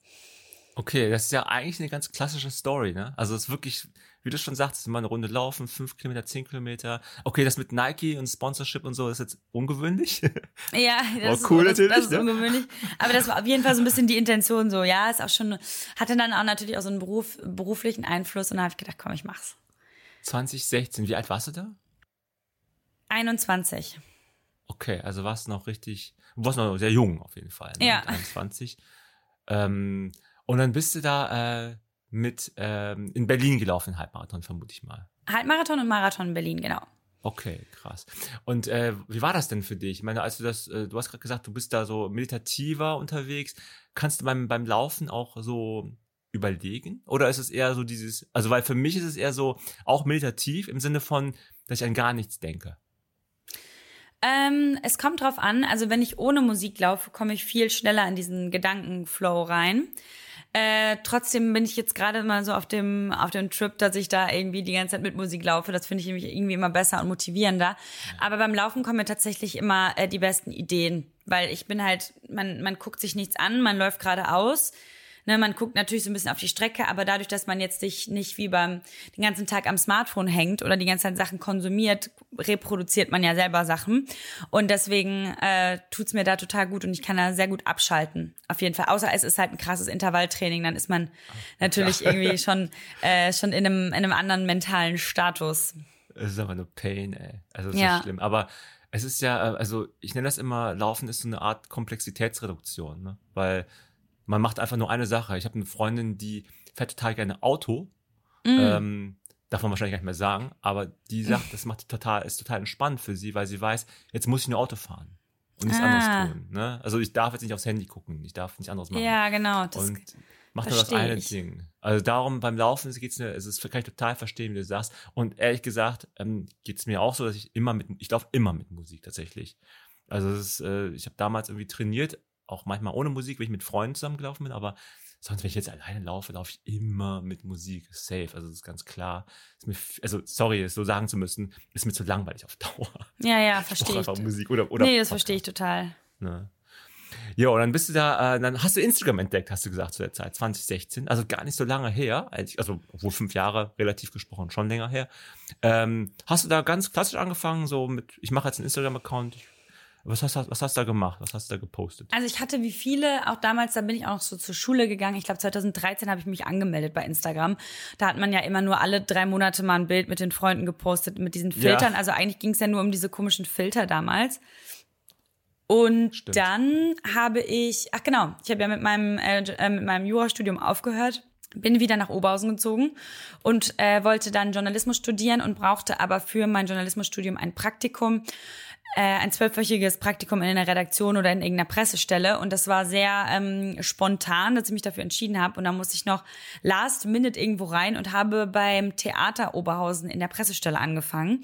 Okay, das ist ja eigentlich eine ganz klassische Story, ne? Also es ist wirklich, wie du schon sagst, immer eine Runde laufen, fünf Kilometer, zehn Kilometer. Okay, das mit Nike und Sponsorship und so ist jetzt ungewöhnlich. Ja, das, cool ist, das, natürlich, das ist ne? ungewöhnlich. Aber das war auf jeden Fall so ein bisschen die Intention so. Ja, ist auch schon, hatte dann auch natürlich auch so einen Beruf, beruflichen Einfluss und da habe ich gedacht, komm, ich mach's. 2016, wie alt warst du da? 21. Okay, also warst du noch richtig, du warst noch sehr jung auf jeden Fall. Ne? Ja. Mit 21. Ähm, und dann bist du da äh, mit ähm, in Berlin gelaufen, Halbmarathon vermute ich mal. Halbmarathon und Marathon in Berlin, genau. Okay, krass. Und äh, wie war das denn für dich? Ich meine, als du das, äh, du hast gerade gesagt, du bist da so meditativer unterwegs. Kannst du beim, beim Laufen auch so überlegen? Oder ist es eher so dieses, also weil für mich ist es eher so auch meditativ im Sinne von, dass ich an gar nichts denke. Ähm, es kommt drauf an. Also wenn ich ohne Musik laufe, komme ich viel schneller in diesen Gedankenflow rein. Äh, trotzdem bin ich jetzt gerade mal so auf dem, auf dem Trip, dass ich da irgendwie die ganze Zeit mit Musik laufe. Das finde ich nämlich irgendwie immer besser und motivierender. Aber beim Laufen kommen mir tatsächlich immer äh, die besten Ideen, weil ich bin halt, man, man guckt sich nichts an, man läuft geradeaus. Ne, man guckt natürlich so ein bisschen auf die Strecke, aber dadurch, dass man jetzt sich nicht wie beim den ganzen Tag am Smartphone hängt oder die ganze Zeit Sachen konsumiert, reproduziert man ja selber Sachen. Und deswegen äh, tut's mir da total gut und ich kann da sehr gut abschalten. Auf jeden Fall. Außer es ist halt ein krasses Intervalltraining, dann ist man natürlich ja. irgendwie schon, äh, schon in einem, in einem anderen mentalen Status. Es ist aber nur Pain, ey. Also es ist ja. schlimm. Aber es ist ja, äh, also ich nenne das immer, Laufen ist so eine Art Komplexitätsreduktion, ne? Weil man macht einfach nur eine Sache. Ich habe eine Freundin, die fährt total gerne Auto. Mm. Ähm, darf man wahrscheinlich gar nicht mehr sagen, aber die sagt, das macht total, ist total entspannt für sie, weil sie weiß, jetzt muss ich nur Auto fahren und nichts ah. anderes tun. Ne? Also ich darf jetzt nicht aufs Handy gucken, ich darf nichts anderes machen. Ja, genau. Das und macht nur das eine ich. Ding. Also darum beim Laufen geht's mir, es ist kann ich total verstehen, wie du sagst. Und ehrlich gesagt ähm, geht's mir auch so, dass ich immer mit, ich laufe immer mit Musik tatsächlich. Also ist, äh, ich habe damals irgendwie trainiert, auch manchmal ohne Musik, wenn ich mit Freunden zusammengelaufen bin, aber sonst, wenn ich jetzt alleine laufe, laufe ich immer mit Musik, safe. Also das ist ganz klar. Ist mir, also sorry, es so sagen zu müssen, ist mir zu langweilig auf Dauer. Ja, ja, verstehe ich. Einfach Musik oder oder. Nee, das verstehe ich total. Ne? Ja, und dann bist du da, äh, dann hast du Instagram entdeckt, hast du gesagt zu der Zeit, 2016, also gar nicht so lange her, also obwohl fünf Jahre relativ gesprochen, schon länger her. Ähm, hast du da ganz klassisch angefangen, so mit, ich mache jetzt einen Instagram-Account, ich was hast, was hast du da gemacht? Was hast du da gepostet? Also ich hatte wie viele, auch damals, da bin ich auch noch so zur Schule gegangen. Ich glaube 2013 habe ich mich angemeldet bei Instagram. Da hat man ja immer nur alle drei Monate mal ein Bild mit den Freunden gepostet, mit diesen Filtern. Ja. Also eigentlich ging es ja nur um diese komischen Filter damals. Und Stimmt. dann habe ich, ach genau, ich habe ja mit meinem, äh, äh, mit meinem Jurastudium aufgehört bin wieder nach Oberhausen gezogen und äh, wollte dann Journalismus studieren und brauchte aber für mein Journalismusstudium ein Praktikum ein zwölfwöchiges Praktikum in einer Redaktion oder in irgendeiner Pressestelle. Und das war sehr ähm, spontan, dass ich mich dafür entschieden habe. Und dann musste ich noch last minute irgendwo rein und habe beim Theater Oberhausen in der Pressestelle angefangen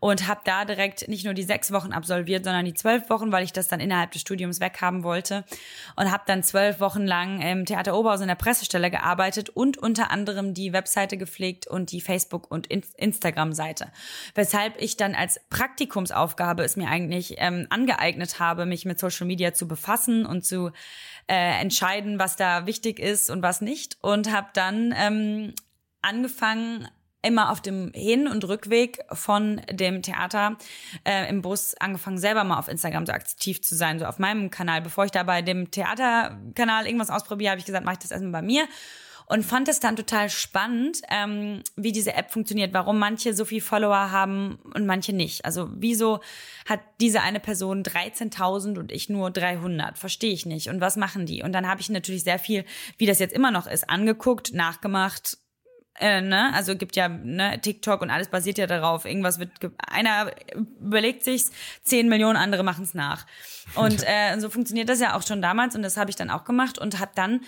und habe da direkt nicht nur die sechs Wochen absolviert, sondern die zwölf Wochen, weil ich das dann innerhalb des Studiums weghaben wollte. Und habe dann zwölf Wochen lang im Theater Oberhausen in der Pressestelle gearbeitet und unter anderem die Webseite gepflegt und die Facebook- und Instagram-Seite, weshalb ich dann als Praktikumsaufgabe es mir eigentlich ähm, angeeignet habe, mich mit Social Media zu befassen und zu äh, entscheiden, was da wichtig ist und was nicht. Und habe dann ähm, angefangen, immer auf dem Hin- und Rückweg von dem Theater äh, im Bus angefangen, selber mal auf Instagram so aktiv zu sein, so auf meinem Kanal. Bevor ich da bei dem Theaterkanal irgendwas ausprobiere, habe ich gesagt, mache ich das erstmal bei mir und fand es dann total spannend, ähm, wie diese App funktioniert, warum manche so viel Follower haben und manche nicht. Also wieso hat diese eine Person 13.000 und ich nur 300? Verstehe ich nicht. Und was machen die? Und dann habe ich natürlich sehr viel, wie das jetzt immer noch ist, angeguckt, nachgemacht, äh, ne? Also gibt ja ne, TikTok und alles basiert ja darauf. Irgendwas wird einer überlegt sich's, zehn Millionen andere machen's nach. Und äh, so funktioniert das ja auch schon damals und das habe ich dann auch gemacht und habe dann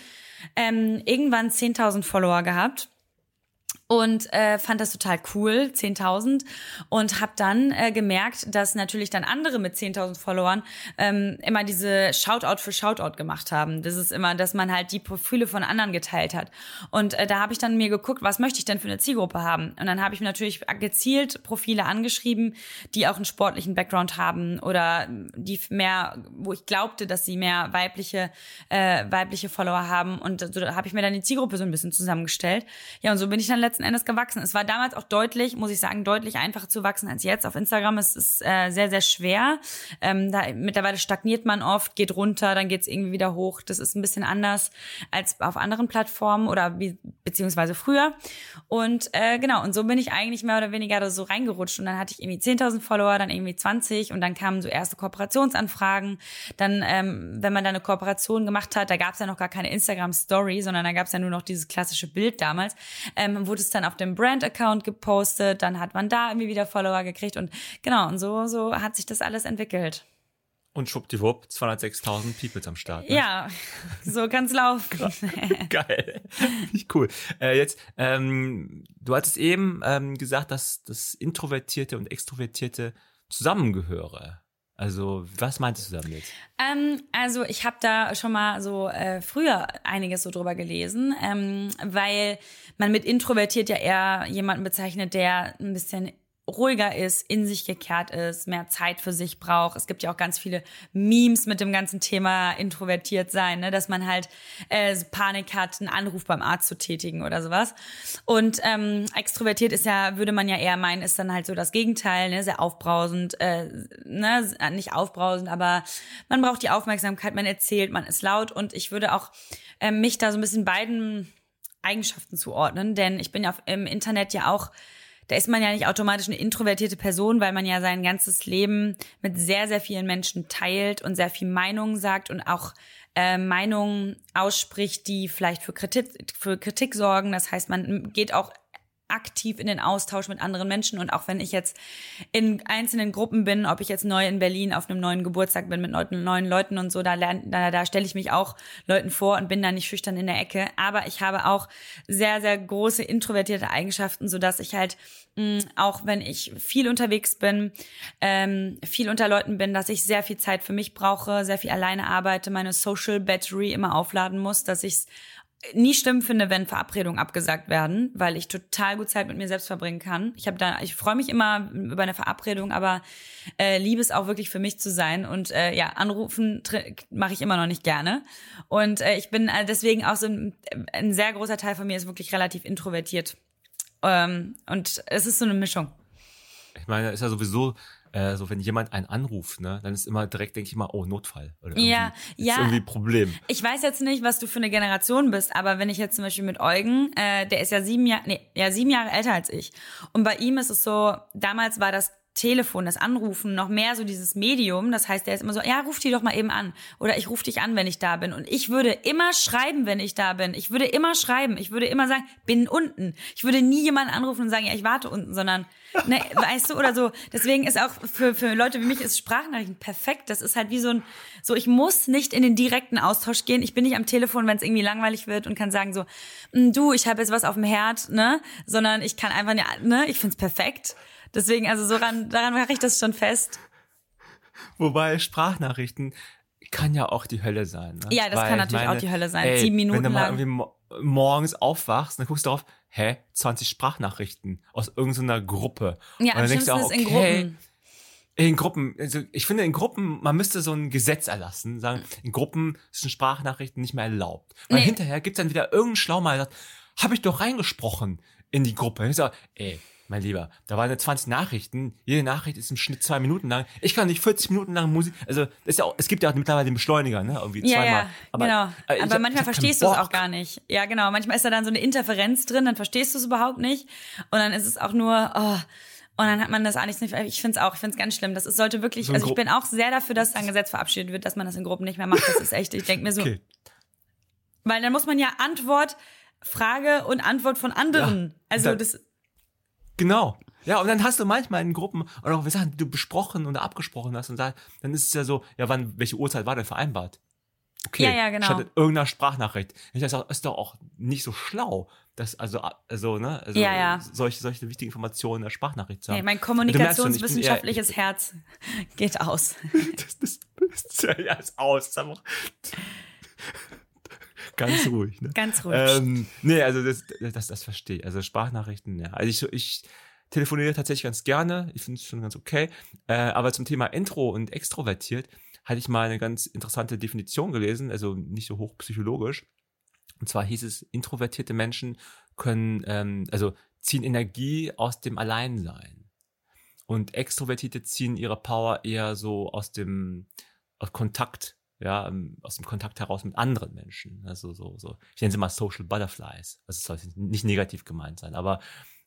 ähm, irgendwann 10.000 Follower gehabt und äh, fand das total cool, 10.000 und habe dann äh, gemerkt, dass natürlich dann andere mit 10.000 Followern ähm, immer diese Shoutout für Shoutout gemacht haben. Das ist immer, dass man halt die Profile von anderen geteilt hat. Und äh, da habe ich dann mir geguckt, was möchte ich denn für eine Zielgruppe haben? Und dann habe ich mir natürlich gezielt Profile angeschrieben, die auch einen sportlichen Background haben oder die mehr, wo ich glaubte, dass sie mehr weibliche äh, weibliche Follower haben. Und so habe ich mir dann die Zielgruppe so ein bisschen zusammengestellt. Ja, und so bin ich dann letztendlich letzten Endes gewachsen. Es war damals auch deutlich, muss ich sagen, deutlich einfacher zu wachsen als jetzt. Auf Instagram ist es äh, sehr, sehr schwer. Ähm, da, mittlerweile stagniert man oft, geht runter, dann geht es irgendwie wieder hoch. Das ist ein bisschen anders als auf anderen Plattformen oder wie, beziehungsweise früher. Und äh, genau, und so bin ich eigentlich mehr oder weniger da so reingerutscht. Und dann hatte ich irgendwie 10.000 Follower, dann irgendwie 20 und dann kamen so erste Kooperationsanfragen. Dann, ähm, wenn man da eine Kooperation gemacht hat, da gab es ja noch gar keine Instagram-Story, sondern da gab es ja nur noch dieses klassische Bild damals, ähm, wurde es dann auf dem Brand-Account gepostet, dann hat man da irgendwie wieder Follower gekriegt und genau, und so, so hat sich das alles entwickelt. Und schwuppdiwupp, 206.000 Peoples am Start. Ne? Ja, so kann's laufen. Geil. Nicht cool. Äh, jetzt, ähm, du hattest eben ähm, gesagt, dass das Introvertierte und Extrovertierte zusammengehöre. Also, was meintest du damit? Ähm, also, ich habe da schon mal so äh, früher einiges so drüber gelesen, ähm, weil man mit introvertiert ja eher jemanden bezeichnet, der ein bisschen ruhiger ist, in sich gekehrt ist, mehr Zeit für sich braucht. Es gibt ja auch ganz viele Memes mit dem ganzen Thema introvertiert sein, ne? dass man halt äh, Panik hat, einen Anruf beim Arzt zu tätigen oder sowas. Und ähm, extrovertiert ist ja, würde man ja eher meinen, ist dann halt so das Gegenteil, ne? sehr aufbrausend, äh, ne? nicht aufbrausend, aber man braucht die Aufmerksamkeit, man erzählt, man ist laut und ich würde auch äh, mich da so ein bisschen beiden Eigenschaften zuordnen, denn ich bin ja im Internet ja auch da ist man ja nicht automatisch eine introvertierte Person, weil man ja sein ganzes Leben mit sehr, sehr vielen Menschen teilt und sehr viel Meinungen sagt und auch äh, Meinungen ausspricht, die vielleicht für Kritik, für Kritik sorgen. Das heißt, man geht auch aktiv in den Austausch mit anderen Menschen und auch wenn ich jetzt in einzelnen Gruppen bin, ob ich jetzt neu in Berlin auf einem neuen Geburtstag bin mit neuen, Leuten und so, da, da, da stelle ich mich auch Leuten vor und bin da nicht schüchtern in der Ecke. Aber ich habe auch sehr, sehr große introvertierte Eigenschaften, so dass ich halt mh, auch wenn ich viel unterwegs bin, ähm, viel unter Leuten bin, dass ich sehr viel Zeit für mich brauche, sehr viel alleine arbeite, meine Social Battery immer aufladen muss, dass ich nie schlimm finde, wenn Verabredungen abgesagt werden, weil ich total gut Zeit mit mir selbst verbringen kann. Ich habe da, ich freue mich immer über eine Verabredung, aber äh, liebe es auch wirklich für mich zu sein und äh, ja, anrufen mache ich immer noch nicht gerne. Und äh, ich bin äh, deswegen auch so ein, ein sehr großer Teil von mir ist wirklich relativ introvertiert. Ähm, und es ist so eine Mischung. Ich meine, ist ja sowieso äh, so wenn jemand einen anruft, ne, dann ist immer direkt, denke ich mal, oh, Notfall. Oder ja, ja. Ist irgendwie Problem. Ich weiß jetzt nicht, was du für eine Generation bist, aber wenn ich jetzt zum Beispiel mit Eugen, äh, der ist ja sieben Jahre, nee, ja, sieben Jahre älter als ich. Und bei ihm ist es so, damals war das Telefon, das Anrufen, noch mehr so dieses Medium. Das heißt, der ist immer so, ja, ruf die doch mal eben an. Oder ich ruf dich an, wenn ich da bin. Und ich würde immer schreiben, wenn ich da bin. Ich würde immer schreiben. Ich würde immer sagen, bin unten. Ich würde nie jemanden anrufen und sagen, ja, ich warte unten, sondern, ne, weißt du, oder so. Deswegen ist auch für, für Leute wie mich ist Sprachnachrichten perfekt. Das ist halt wie so ein, so, ich muss nicht in den direkten Austausch gehen. Ich bin nicht am Telefon, wenn es irgendwie langweilig wird und kann sagen so, hm, du, ich habe jetzt was auf dem Herd, ne, sondern ich kann einfach, ne, ich find's perfekt. Deswegen, also so ran, daran mache ich das schon fest. Wobei Sprachnachrichten kann ja auch die Hölle sein. Ne? Ja, das Weil, kann natürlich meine, auch die Hölle sein. Ey, Sieben Minuten wenn du mal irgendwie morgens aufwachst, dann guckst du drauf, hä, 20 Sprachnachrichten aus irgendeiner Gruppe. Ja, und dann denkst du auch, okay, in Gruppen. In Gruppen, also ich finde in Gruppen, man müsste so ein Gesetz erlassen, sagen, in Gruppen sind Sprachnachrichten nicht mehr erlaubt. Weil nee. hinterher gibt's dann wieder irgendeinen Schlaumal, der sagt, habe ich doch reingesprochen in die Gruppe. Ich sag, ey, mein Lieber, da waren ja 20 Nachrichten. Jede Nachricht ist im Schnitt zwei Minuten lang. Ich kann nicht 40 Minuten lang Musik. Also ist ja auch, es gibt ja auch mittlerweile den Beschleuniger, ne? Irgendwie ja, zweimal. Ja, aber, genau. Äh, aber manchmal verstehst du es auch gar nicht. Ja, genau. Manchmal ist da dann so eine Interferenz drin, dann verstehst du es überhaupt nicht. Und dann ist es auch nur, oh, und dann hat man das alles nicht. Ich finde es auch, ich finde es ganz schlimm. Das ist, sollte wirklich, so also ich bin auch sehr dafür, dass ein Gesetz verabschiedet wird, dass man das in Gruppen nicht mehr macht. Das ist echt, ich denke mir so. Okay. Weil dann muss man ja Antwort, Frage und Antwort von anderen. Ja, also das. Genau. Ja, und dann hast du manchmal in Gruppen oder auch Sachen, die du besprochen oder abgesprochen hast und dann ist es ja so, ja, wann, welche Uhrzeit war denn vereinbart? Okay, ja, ja, genau. statt irgendeiner Sprachnachricht. Ich das ist doch auch nicht so schlau, dass also also ne also ja, ja. solche solche wichtigen Informationen in der Sprachnachricht zu haben. Nee, mein kommunikationswissenschaftliches Herz geht aus. das, das, das, ja, ist aus. Ganz ruhig. Ne? Ganz ruhig. Ähm, nee, also das, das, das verstehe ich. Also Sprachnachrichten, ja. Also ich, ich telefoniere tatsächlich ganz gerne. Ich finde es schon ganz okay. Äh, aber zum Thema Intro und extrovertiert hatte ich mal eine ganz interessante Definition gelesen, also nicht so hochpsychologisch. Und zwar hieß es, introvertierte Menschen können, ähm, also ziehen Energie aus dem Alleinsein. Und Extrovertierte ziehen ihre Power eher so aus dem aus Kontakt, ja, ähm, aus dem Kontakt heraus mit anderen Menschen. Also so, so, ich nenne sie mal Social Butterflies. Das soll nicht negativ gemeint sein, aber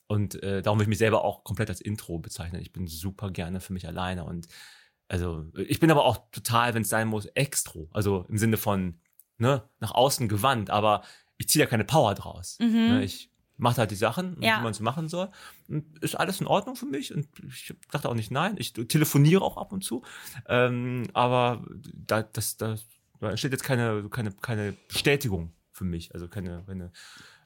und äh, darum will ich mich selber auch komplett als Intro bezeichnen. Ich bin super gerne für mich alleine und also ich bin aber auch total, wenn es sein muss, extro. Also im Sinne von ne, nach außen gewandt, aber ich ziehe da keine Power draus. Mhm. Ne, ich macht halt die Sachen, Ja. wie man es machen soll. Und ist alles in Ordnung für mich. Und ich dachte auch nicht nein. Ich telefoniere auch ab und zu. Ähm, aber da, das, das, da entsteht jetzt keine, keine, keine Bestätigung für mich. Also keine, keine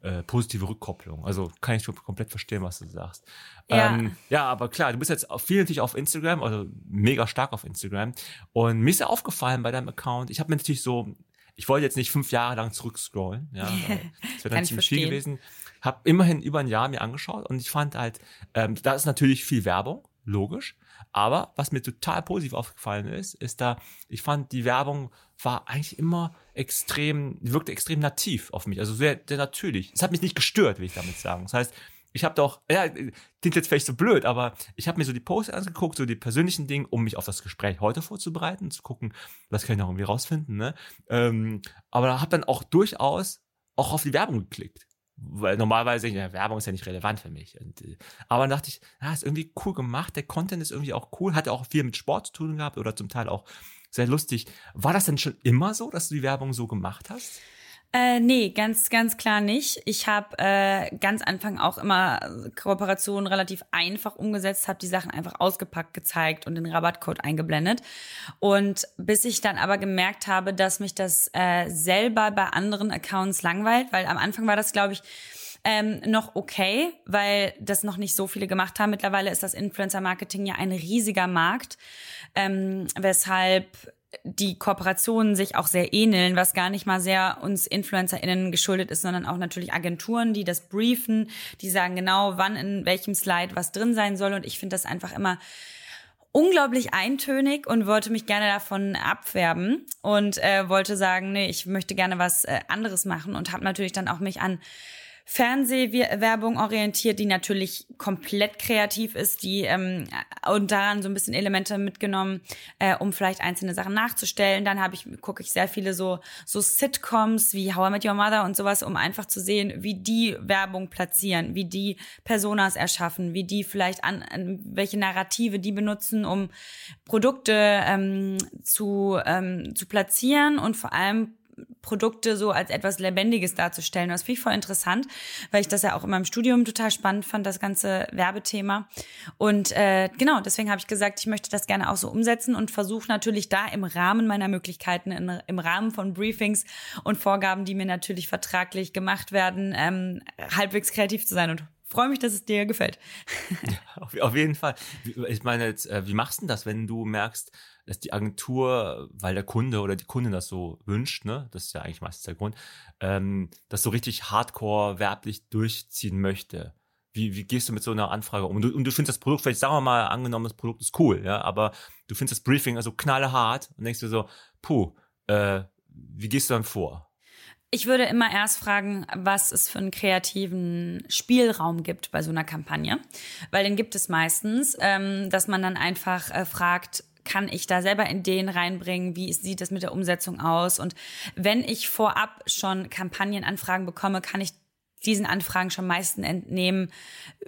äh, positive Rückkopplung. Also kann ich schon komplett verstehen, was du sagst. Ja. Ähm, ja, aber klar, du bist jetzt auf- viel natürlich auf Instagram, also mega stark auf Instagram. Und mir ist ja aufgefallen bei deinem Account, ich habe mir natürlich so, ich wollte jetzt nicht fünf Jahre lang zurückscrollen, ja, das wäre dann ich ziemlich viel gewesen. Habe immerhin über ein Jahr mir angeschaut und ich fand halt, ähm, da ist natürlich viel Werbung, logisch. Aber was mir total positiv aufgefallen ist, ist da, ich fand die Werbung war eigentlich immer extrem, wirkte extrem nativ auf mich, also sehr, sehr natürlich. Es hat mich nicht gestört, will ich damit sagen. Das heißt, ich habe doch, ja, klingt jetzt vielleicht so blöd, aber ich habe mir so die Posts angeguckt, so die persönlichen Dinge, um mich auf das Gespräch heute vorzubereiten, zu gucken, was kann ich noch irgendwie rausfinden, ne? Ähm, aber habe dann auch durchaus auch auf die Werbung geklickt. Weil normalerweise, ja, Werbung ist ja nicht relevant für mich. Und, äh, aber dann dachte ich, ja, ist irgendwie cool gemacht, der Content ist irgendwie auch cool, hat auch viel mit Sport zu tun gehabt oder zum Teil auch sehr lustig. War das denn schon immer so, dass du die Werbung so gemacht hast? Äh, nee, ganz, ganz klar nicht. Ich habe äh, ganz Anfang auch immer Kooperationen relativ einfach umgesetzt, habe die Sachen einfach ausgepackt, gezeigt und den Rabattcode eingeblendet. Und bis ich dann aber gemerkt habe, dass mich das äh, selber bei anderen Accounts langweilt, weil am Anfang war das, glaube ich, ähm, noch okay, weil das noch nicht so viele gemacht haben. Mittlerweile ist das Influencer-Marketing ja ein riesiger Markt, ähm, weshalb die Kooperationen sich auch sehr ähneln, was gar nicht mal sehr uns InfluencerInnen geschuldet ist, sondern auch natürlich Agenturen, die das briefen, die sagen genau, wann in welchem Slide was drin sein soll. Und ich finde das einfach immer unglaublich eintönig und wollte mich gerne davon abwerben und äh, wollte sagen, nee, ich möchte gerne was äh, anderes machen und habe natürlich dann auch mich an Fernsehwerbung orientiert, die natürlich komplett kreativ ist, die ähm, und daran so ein bisschen Elemente mitgenommen, äh, um vielleicht einzelne Sachen nachzustellen. Dann habe ich gucke ich sehr viele so so Sitcoms wie How I Met Your Mother und sowas, um einfach zu sehen, wie die Werbung platzieren, wie die Personas erschaffen, wie die vielleicht an, an welche Narrative die benutzen, um Produkte ähm, zu ähm, zu platzieren und vor allem Produkte so als etwas Lebendiges darzustellen. Das finde ich voll interessant, weil ich das ja auch in meinem Studium total spannend fand, das ganze Werbethema. Und äh, genau, deswegen habe ich gesagt, ich möchte das gerne auch so umsetzen und versuche natürlich da im Rahmen meiner Möglichkeiten, in, im Rahmen von Briefings und Vorgaben, die mir natürlich vertraglich gemacht werden, ähm, halbwegs kreativ zu sein und freue mich, dass es dir gefällt. Auf, auf jeden Fall. Ich meine, jetzt, äh, wie machst du das, wenn du merkst, dass die Agentur, weil der Kunde oder die Kundin das so wünscht, ne, das ist ja eigentlich meistens der Grund, ähm, das so richtig hardcore werblich durchziehen möchte? Wie, wie gehst du mit so einer Anfrage um? Und du, und du findest das Produkt, vielleicht sagen wir mal, angenommen, das Produkt ist cool, ja, aber du findest das Briefing also knallhart und denkst dir so, puh, äh, wie gehst du dann vor? Ich würde immer erst fragen, was es für einen kreativen Spielraum gibt bei so einer Kampagne. Weil den gibt es meistens, ähm, dass man dann einfach äh, fragt, kann ich da selber Ideen reinbringen? Wie sieht das mit der Umsetzung aus? Und wenn ich vorab schon Kampagnenanfragen bekomme, kann ich diesen Anfragen schon meistens entnehmen,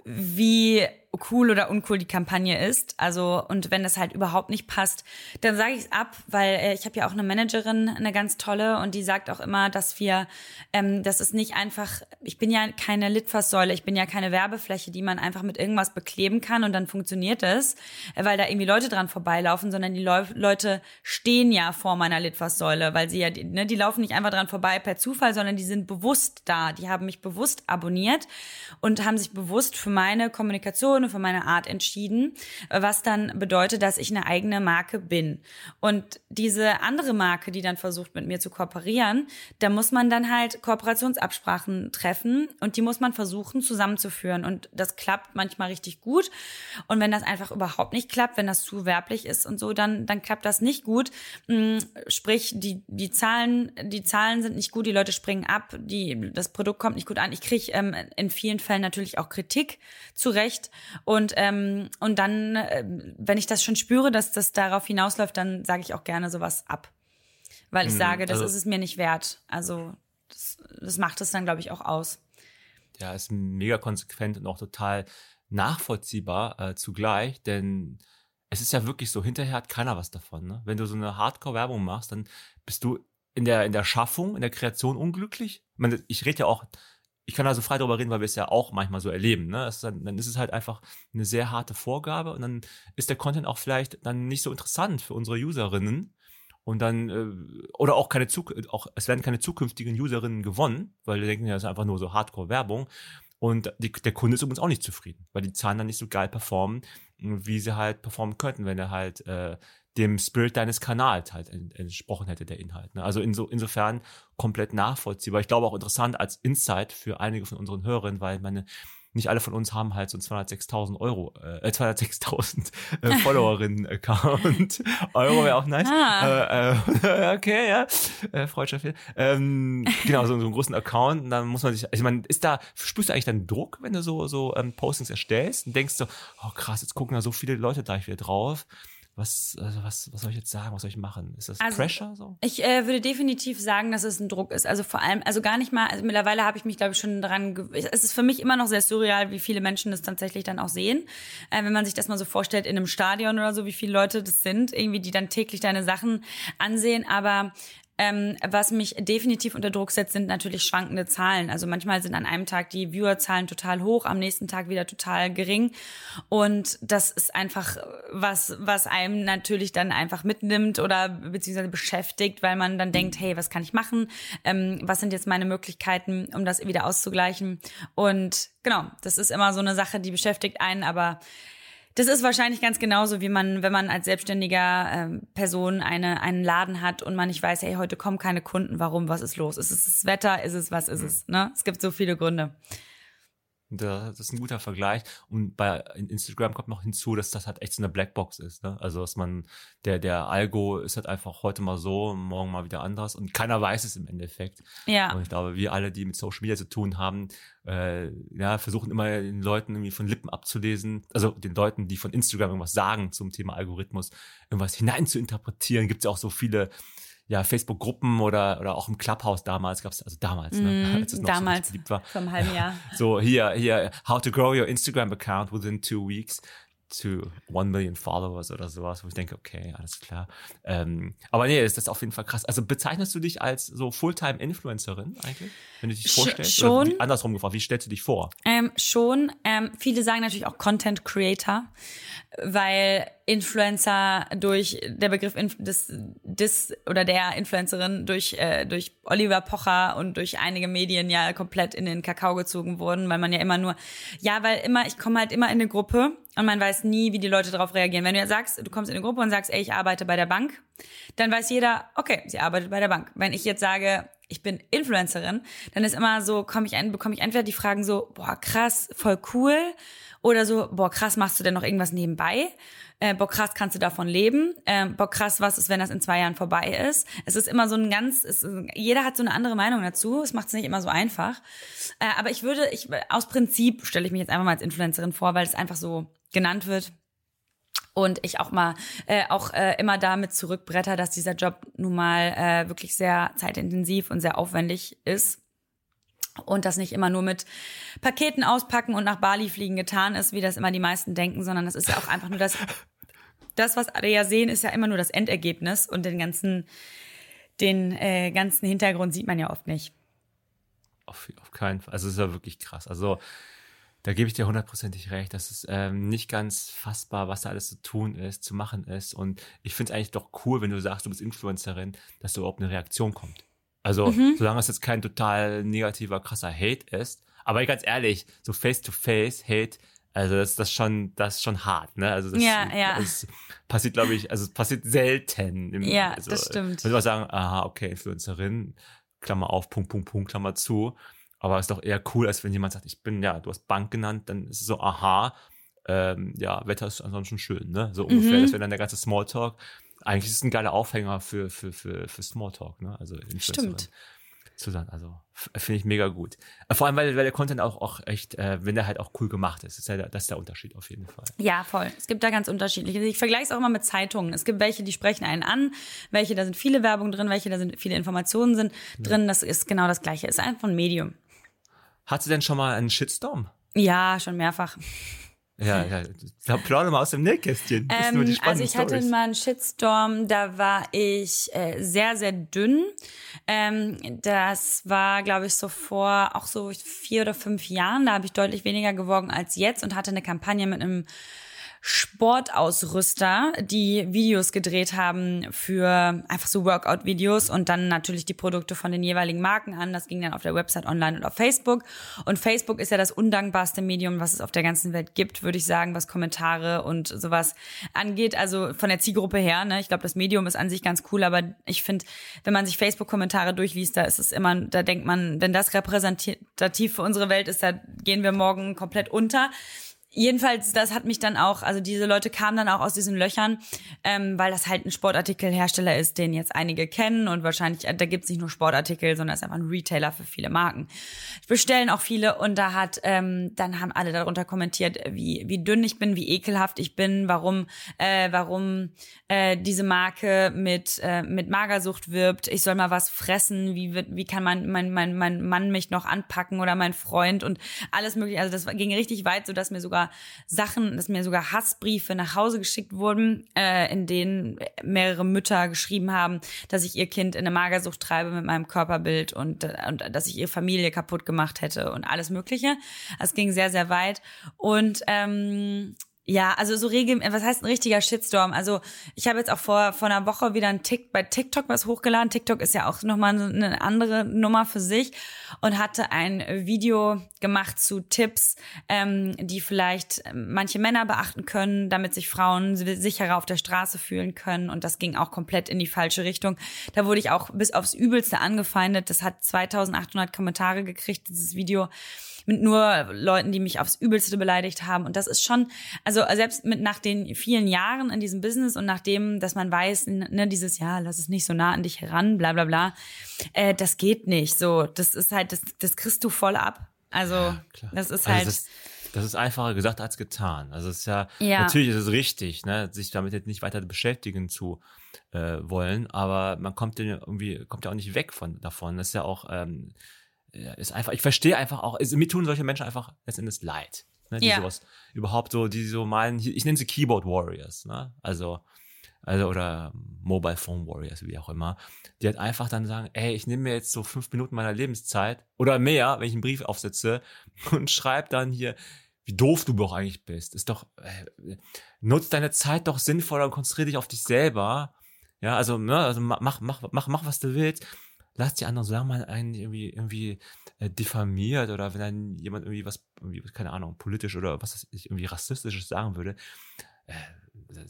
wie cool oder uncool die Kampagne ist. Also und wenn das halt überhaupt nicht passt, dann sage ich es ab, weil äh, ich habe ja auch eine Managerin, eine ganz tolle, und die sagt auch immer, dass wir, ähm, das ist nicht einfach. Ich bin ja keine Litfaßsäule, ich bin ja keine Werbefläche, die man einfach mit irgendwas bekleben kann und dann funktioniert es, äh, weil da irgendwie Leute dran vorbeilaufen, sondern die Leu Leute stehen ja vor meiner Litfaßsäule, weil sie ja, ne, die laufen nicht einfach dran vorbei per Zufall, sondern die sind bewusst da, die haben mich bewusst abonniert und haben sich bewusst für meine Kommunikation und für meine Art entschieden, was dann bedeutet, dass ich eine eigene Marke bin. Und diese andere Marke, die dann versucht, mit mir zu kooperieren, da muss man dann halt Kooperationsabsprachen treffen und die muss man versuchen zusammenzuführen. Und das klappt manchmal richtig gut. Und wenn das einfach überhaupt nicht klappt, wenn das zu werblich ist und so, dann, dann klappt das nicht gut. Mm, Sprich, die, die Zahlen, die Zahlen sind nicht gut, die Leute springen ab, die, das Produkt kommt nicht gut an. Ich kriege ähm, in vielen Fällen natürlich auch Kritik zurecht. Und, ähm, und dann, äh, wenn ich das schon spüre, dass das darauf hinausläuft, dann sage ich auch gerne sowas ab. Weil ich Mhm, sage, das also- ist es mir nicht wert. Also das, das macht es dann, glaube ich, auch aus. ja, ist mega konsequent und auch total nachvollziehbar äh, zugleich, denn es ist ja wirklich so, hinterher hat keiner was davon. Ne? Wenn du so eine Hardcore-Werbung machst, dann bist du in der, in der Schaffung, in der Kreation unglücklich. Ich, meine, ich rede ja auch ich kann also frei darüber reden, weil wir es ja auch manchmal so erleben. Ne? Ist dann, dann ist es halt einfach eine sehr harte Vorgabe und dann ist der Content auch vielleicht dann nicht so interessant für unsere Userinnen. Und dann, äh, oder auch keine Zuk auch, es werden keine zukünftigen Userinnen gewonnen, weil die denken, ja, das ist einfach nur so Hardcore-Werbung. Und die, der Kunde ist übrigens auch nicht zufrieden, weil die Zahlen dann nicht so geil performen, wie sie halt performen könnten, wenn er halt äh, dem Spirit deines Kanals halt entsprochen hätte, der Inhalt. Ne? Also inso, insofern komplett nachvollziehbar. Ich glaube auch interessant als Insight für einige von unseren Hörern, weil meine nicht alle von uns haben halt so einen 206.000 Euro, äh, 206.000 äh, Followerinnen-Account. Euro wäre auch nice. Ah. Äh, äh, okay, ja. Äh, Freundschaft hier. Ähm, genau, so, so einen großen Account. Und dann muss man sich, ich meine, ist da, spürst du eigentlich dann Druck, wenn du so, so ähm, Postings erstellst und denkst so, oh krass, jetzt gucken da so viele Leute da wieder drauf was, also was, was soll ich jetzt sagen, was soll ich machen? Ist das also, Pressure so? Ich äh, würde definitiv sagen, dass es ein Druck ist. Also vor allem, also gar nicht mal, also mittlerweile habe ich mich, glaube ich, schon daran, es ist für mich immer noch sehr surreal, wie viele Menschen das tatsächlich dann auch sehen. Äh, wenn man sich das mal so vorstellt in einem Stadion oder so, wie viele Leute das sind, irgendwie, die dann täglich deine Sachen ansehen. Aber ähm, was mich definitiv unter Druck setzt, sind natürlich schwankende Zahlen. Also manchmal sind an einem Tag die Viewerzahlen total hoch, am nächsten Tag wieder total gering. Und das ist einfach was, was einem natürlich dann einfach mitnimmt oder beziehungsweise beschäftigt, weil man dann denkt, hey, was kann ich machen? Ähm, was sind jetzt meine Möglichkeiten, um das wieder auszugleichen? Und genau, das ist immer so eine Sache, die beschäftigt einen, aber das ist wahrscheinlich ganz genauso, wie man, wenn man als selbstständiger ähm, Person eine, einen Laden hat und man nicht weiß, hey, heute kommen keine Kunden, warum, was ist los? Ist es das Wetter? Ist es, was ist es? Ne? Es gibt so viele Gründe. Das ist ein guter Vergleich. Und bei Instagram kommt noch hinzu, dass das halt echt so eine Blackbox ist. Ne? Also, dass man, der, der Algo ist halt einfach heute mal so, morgen mal wieder anders und keiner weiß es im Endeffekt. Ja. Und ich glaube, wir alle, die mit Social Media zu tun haben, äh, ja, versuchen immer den Leuten irgendwie von Lippen abzulesen, also den Leuten, die von Instagram irgendwas sagen zum Thema Algorithmus, irgendwas hinein zu interpretieren. Gibt es ja auch so viele ja, Facebook-Gruppen oder, oder auch im Clubhouse damals gab es, also damals, ne, mm, als es noch damals, so beliebt war. Vor einem halben Jahr. So, hier, hier, how to grow your Instagram account within two weeks to one million followers oder sowas, wo ich denke, okay, alles klar. Ähm, aber nee, ist das auf jeden Fall krass. Also bezeichnest du dich als so Fulltime-Influencerin eigentlich, wenn du dich vorstellst? Schon. Wie, andersrum gefragt, wie stellst du dich vor? Ähm, schon. Ähm, viele sagen natürlich auch Content Creator, weil Influencer durch der Begriff des, des oder der Influencerin durch äh, durch Oliver Pocher und durch einige Medien ja komplett in den Kakao gezogen wurden, weil man ja immer nur ja, weil immer ich komme halt immer in eine Gruppe und man weiß nie, wie die Leute darauf reagieren. Wenn du jetzt sagst, du kommst in eine Gruppe und sagst, ey, ich arbeite bei der Bank, dann weiß jeder, okay, sie arbeitet bei der Bank. Wenn ich jetzt sage, ich bin Influencerin, dann ist immer so, komme ich ein, bekomme ich entweder die Fragen so, boah, krass, voll cool, oder so, boah, krass, machst du denn noch irgendwas nebenbei? äh, boah krass, kannst du davon leben? Äh, boah krass, was ist, wenn das in zwei Jahren vorbei ist? Es ist immer so ein ganz, es, jeder hat so eine andere Meinung dazu. Es macht es nicht immer so einfach. Äh, aber ich würde, ich aus Prinzip stelle ich mich jetzt einfach mal als Influencerin vor, weil es einfach so genannt wird und ich auch mal äh, auch äh, immer damit zurückbretter, dass dieser Job nun mal äh, wirklich sehr zeitintensiv und sehr aufwendig ist und das nicht immer nur mit Paketen auspacken und nach Bali fliegen getan ist, wie das immer die meisten denken, sondern das ist ja auch einfach nur das, das, was alle ja sehen, ist ja immer nur das Endergebnis und den ganzen, den äh, ganzen Hintergrund sieht man ja oft nicht. Auf, auf keinen Fall. Also es ist ja wirklich krass. Also da gebe ich dir hundertprozentig recht. Das ist ähm, nicht ganz fassbar, was da alles zu tun ist, zu machen ist. Und ich finde es eigentlich doch cool, wenn du sagst, du bist Influencerin, dass da überhaupt eine Reaktion kommt. Also, mhm. solange es jetzt kein total negativer, krasser Hate ist. Aber ganz ehrlich, so Face-to-Face-Hate, also das, das schon, das ist schon hart, ne? Also das, ja, ja. das passiert, glaube ich, also es passiert selten. Im, ja, also, das stimmt. Würde man sagen, aha, okay, Influencerin, Klammer auf, Punkt, Punkt, Punkt, Klammer zu. Aber es ist doch eher cool, als wenn jemand sagt, ich bin, ja, du hast Bank genannt, dann ist es so, aha, ähm, ja, Wetter ist ansonsten schön, ne? So ungefähr. Mhm. Das wäre dann der ganze Smalltalk eigentlich ist es ein geiler Aufhänger für, für, für, für Smalltalk, ne? Also Stimmt. Zu sein. Also finde ich mega gut. Äh, vor allem, weil, weil der Content auch, auch echt, äh, wenn der halt auch cool gemacht ist, ist ja der, das ist der Unterschied auf jeden Fall. Ja, voll. Es gibt da ganz unterschiedliche. Ich vergleiche es auch immer mit Zeitungen. Es gibt welche, die sprechen einen an, welche, da sind viele Werbung drin, welche, da sind viele Informationen sind drin. Das ist genau das Gleiche. Ist einfach ein Medium. Hat sie denn schon mal einen Shitstorm? Ja, schon mehrfach. Ja, ja. Da plauder mal aus dem Nähkästchen. Ähm, also ich hatte mal einen Shitstorm, da war ich äh, sehr, sehr dünn. Ähm, das war, glaube ich, so vor auch so vier oder fünf Jahren. Da habe ich deutlich weniger gewogen als jetzt und hatte eine Kampagne mit einem Sportausrüster, die Videos gedreht haben für einfach so Workout-Videos und dann natürlich die Produkte von den jeweiligen Marken an. Das ging dann auf der Website online und auf Facebook. Und Facebook ist ja das undankbarste Medium, was es auf der ganzen Welt gibt, würde ich sagen, was Kommentare und sowas angeht. Also von der Zielgruppe her, ne? Ich glaube, das Medium ist an sich ganz cool, aber ich finde, wenn man sich Facebook-Kommentare durchliest, da ist es immer, da denkt man, wenn das repräsentativ für unsere Welt ist, da gehen wir morgen komplett unter jedenfalls, das hat mich dann auch, also diese Leute kamen dann auch aus diesen Löchern, ähm, weil das halt ein Sportartikelhersteller ist, den jetzt einige kennen und wahrscheinlich, äh, da gibt's nicht nur Sportartikel, sondern es ist einfach ein Retailer für viele Marken. Bestellen auch viele und da hat, ähm, dann haben alle darunter kommentiert, wie, wie dünn ich bin, wie ekelhaft ich bin, warum, äh, warum äh, diese Marke mit, äh, mit Magersucht wirbt, ich soll mal was fressen, wie, wie kann mein, mein, mein, mein Mann mich noch anpacken oder mein Freund und alles mögliche. Also das ging richtig weit, so dass mir sogar Sachen, dass mir sogar Hassbriefe nach Hause geschickt wurden, äh, in denen mehrere Mütter geschrieben haben, dass ich ihr Kind in eine Magersucht treibe mit meinem Körperbild und, und dass ich ihre Familie kaputt gemacht hätte und alles Mögliche. Es ging sehr, sehr weit. Und ähm, ja, also so regel, was heißt ein richtiger Shitstorm? Also ich habe jetzt auch vor vor einer Woche wieder ein Tick bei TikTok was hochgeladen. TikTok ist ja auch nochmal eine andere Nummer für sich und hatte ein Video gemacht zu Tipps, ähm, die vielleicht manche Männer beachten können, damit sich Frauen sicherer auf der Straße fühlen können. Und das ging auch komplett in die falsche Richtung. Da wurde ich auch bis aufs Übelste angefeindet. Das hat 2800 Kommentare gekriegt, dieses Video mit nur Leuten, die mich aufs Übelste beleidigt haben. Und das ist schon, also selbst mit nach den vielen Jahren in diesem Business und nachdem, dass man weiß, ne, dieses Jahr, lass es nicht so nah an dich heran, bla bla bla, äh, das geht nicht. So, das ist halt, das, das kriegst du voll ab. Also, ja, das ist also halt. Das, das ist einfacher gesagt als getan. Also es ist ja, ja, natürlich ist es richtig, ne, sich damit jetzt nicht weiter beschäftigen zu äh, wollen, aber man kommt ja irgendwie, kommt ja auch nicht weg von davon. Das ist ja auch ähm, ist einfach, ich verstehe einfach auch, also, mir tun solche Menschen einfach letztendlich leid. Ne, die ja. sowas überhaupt so, die so meinen, ich nenne sie Keyboard Warriors, ne? Also, also oder Mobile Phone Warriors, wie auch immer, die halt einfach dann sagen, ey, ich nehme mir jetzt so fünf Minuten meiner Lebenszeit oder mehr, wenn ich einen Brief aufsetze und schreibe dann hier, wie doof du doch eigentlich bist. Ist doch, äh, nutzt deine Zeit doch sinnvoller und konzentriere dich auf dich selber. Ja, also, ne, also mach, mach, mach, mach, was du willst lass die anderen sagen, man einen irgendwie, irgendwie äh, diffamiert oder wenn dann jemand irgendwie was, irgendwie, keine Ahnung, politisch oder was ich, irgendwie rassistisches sagen würde, äh,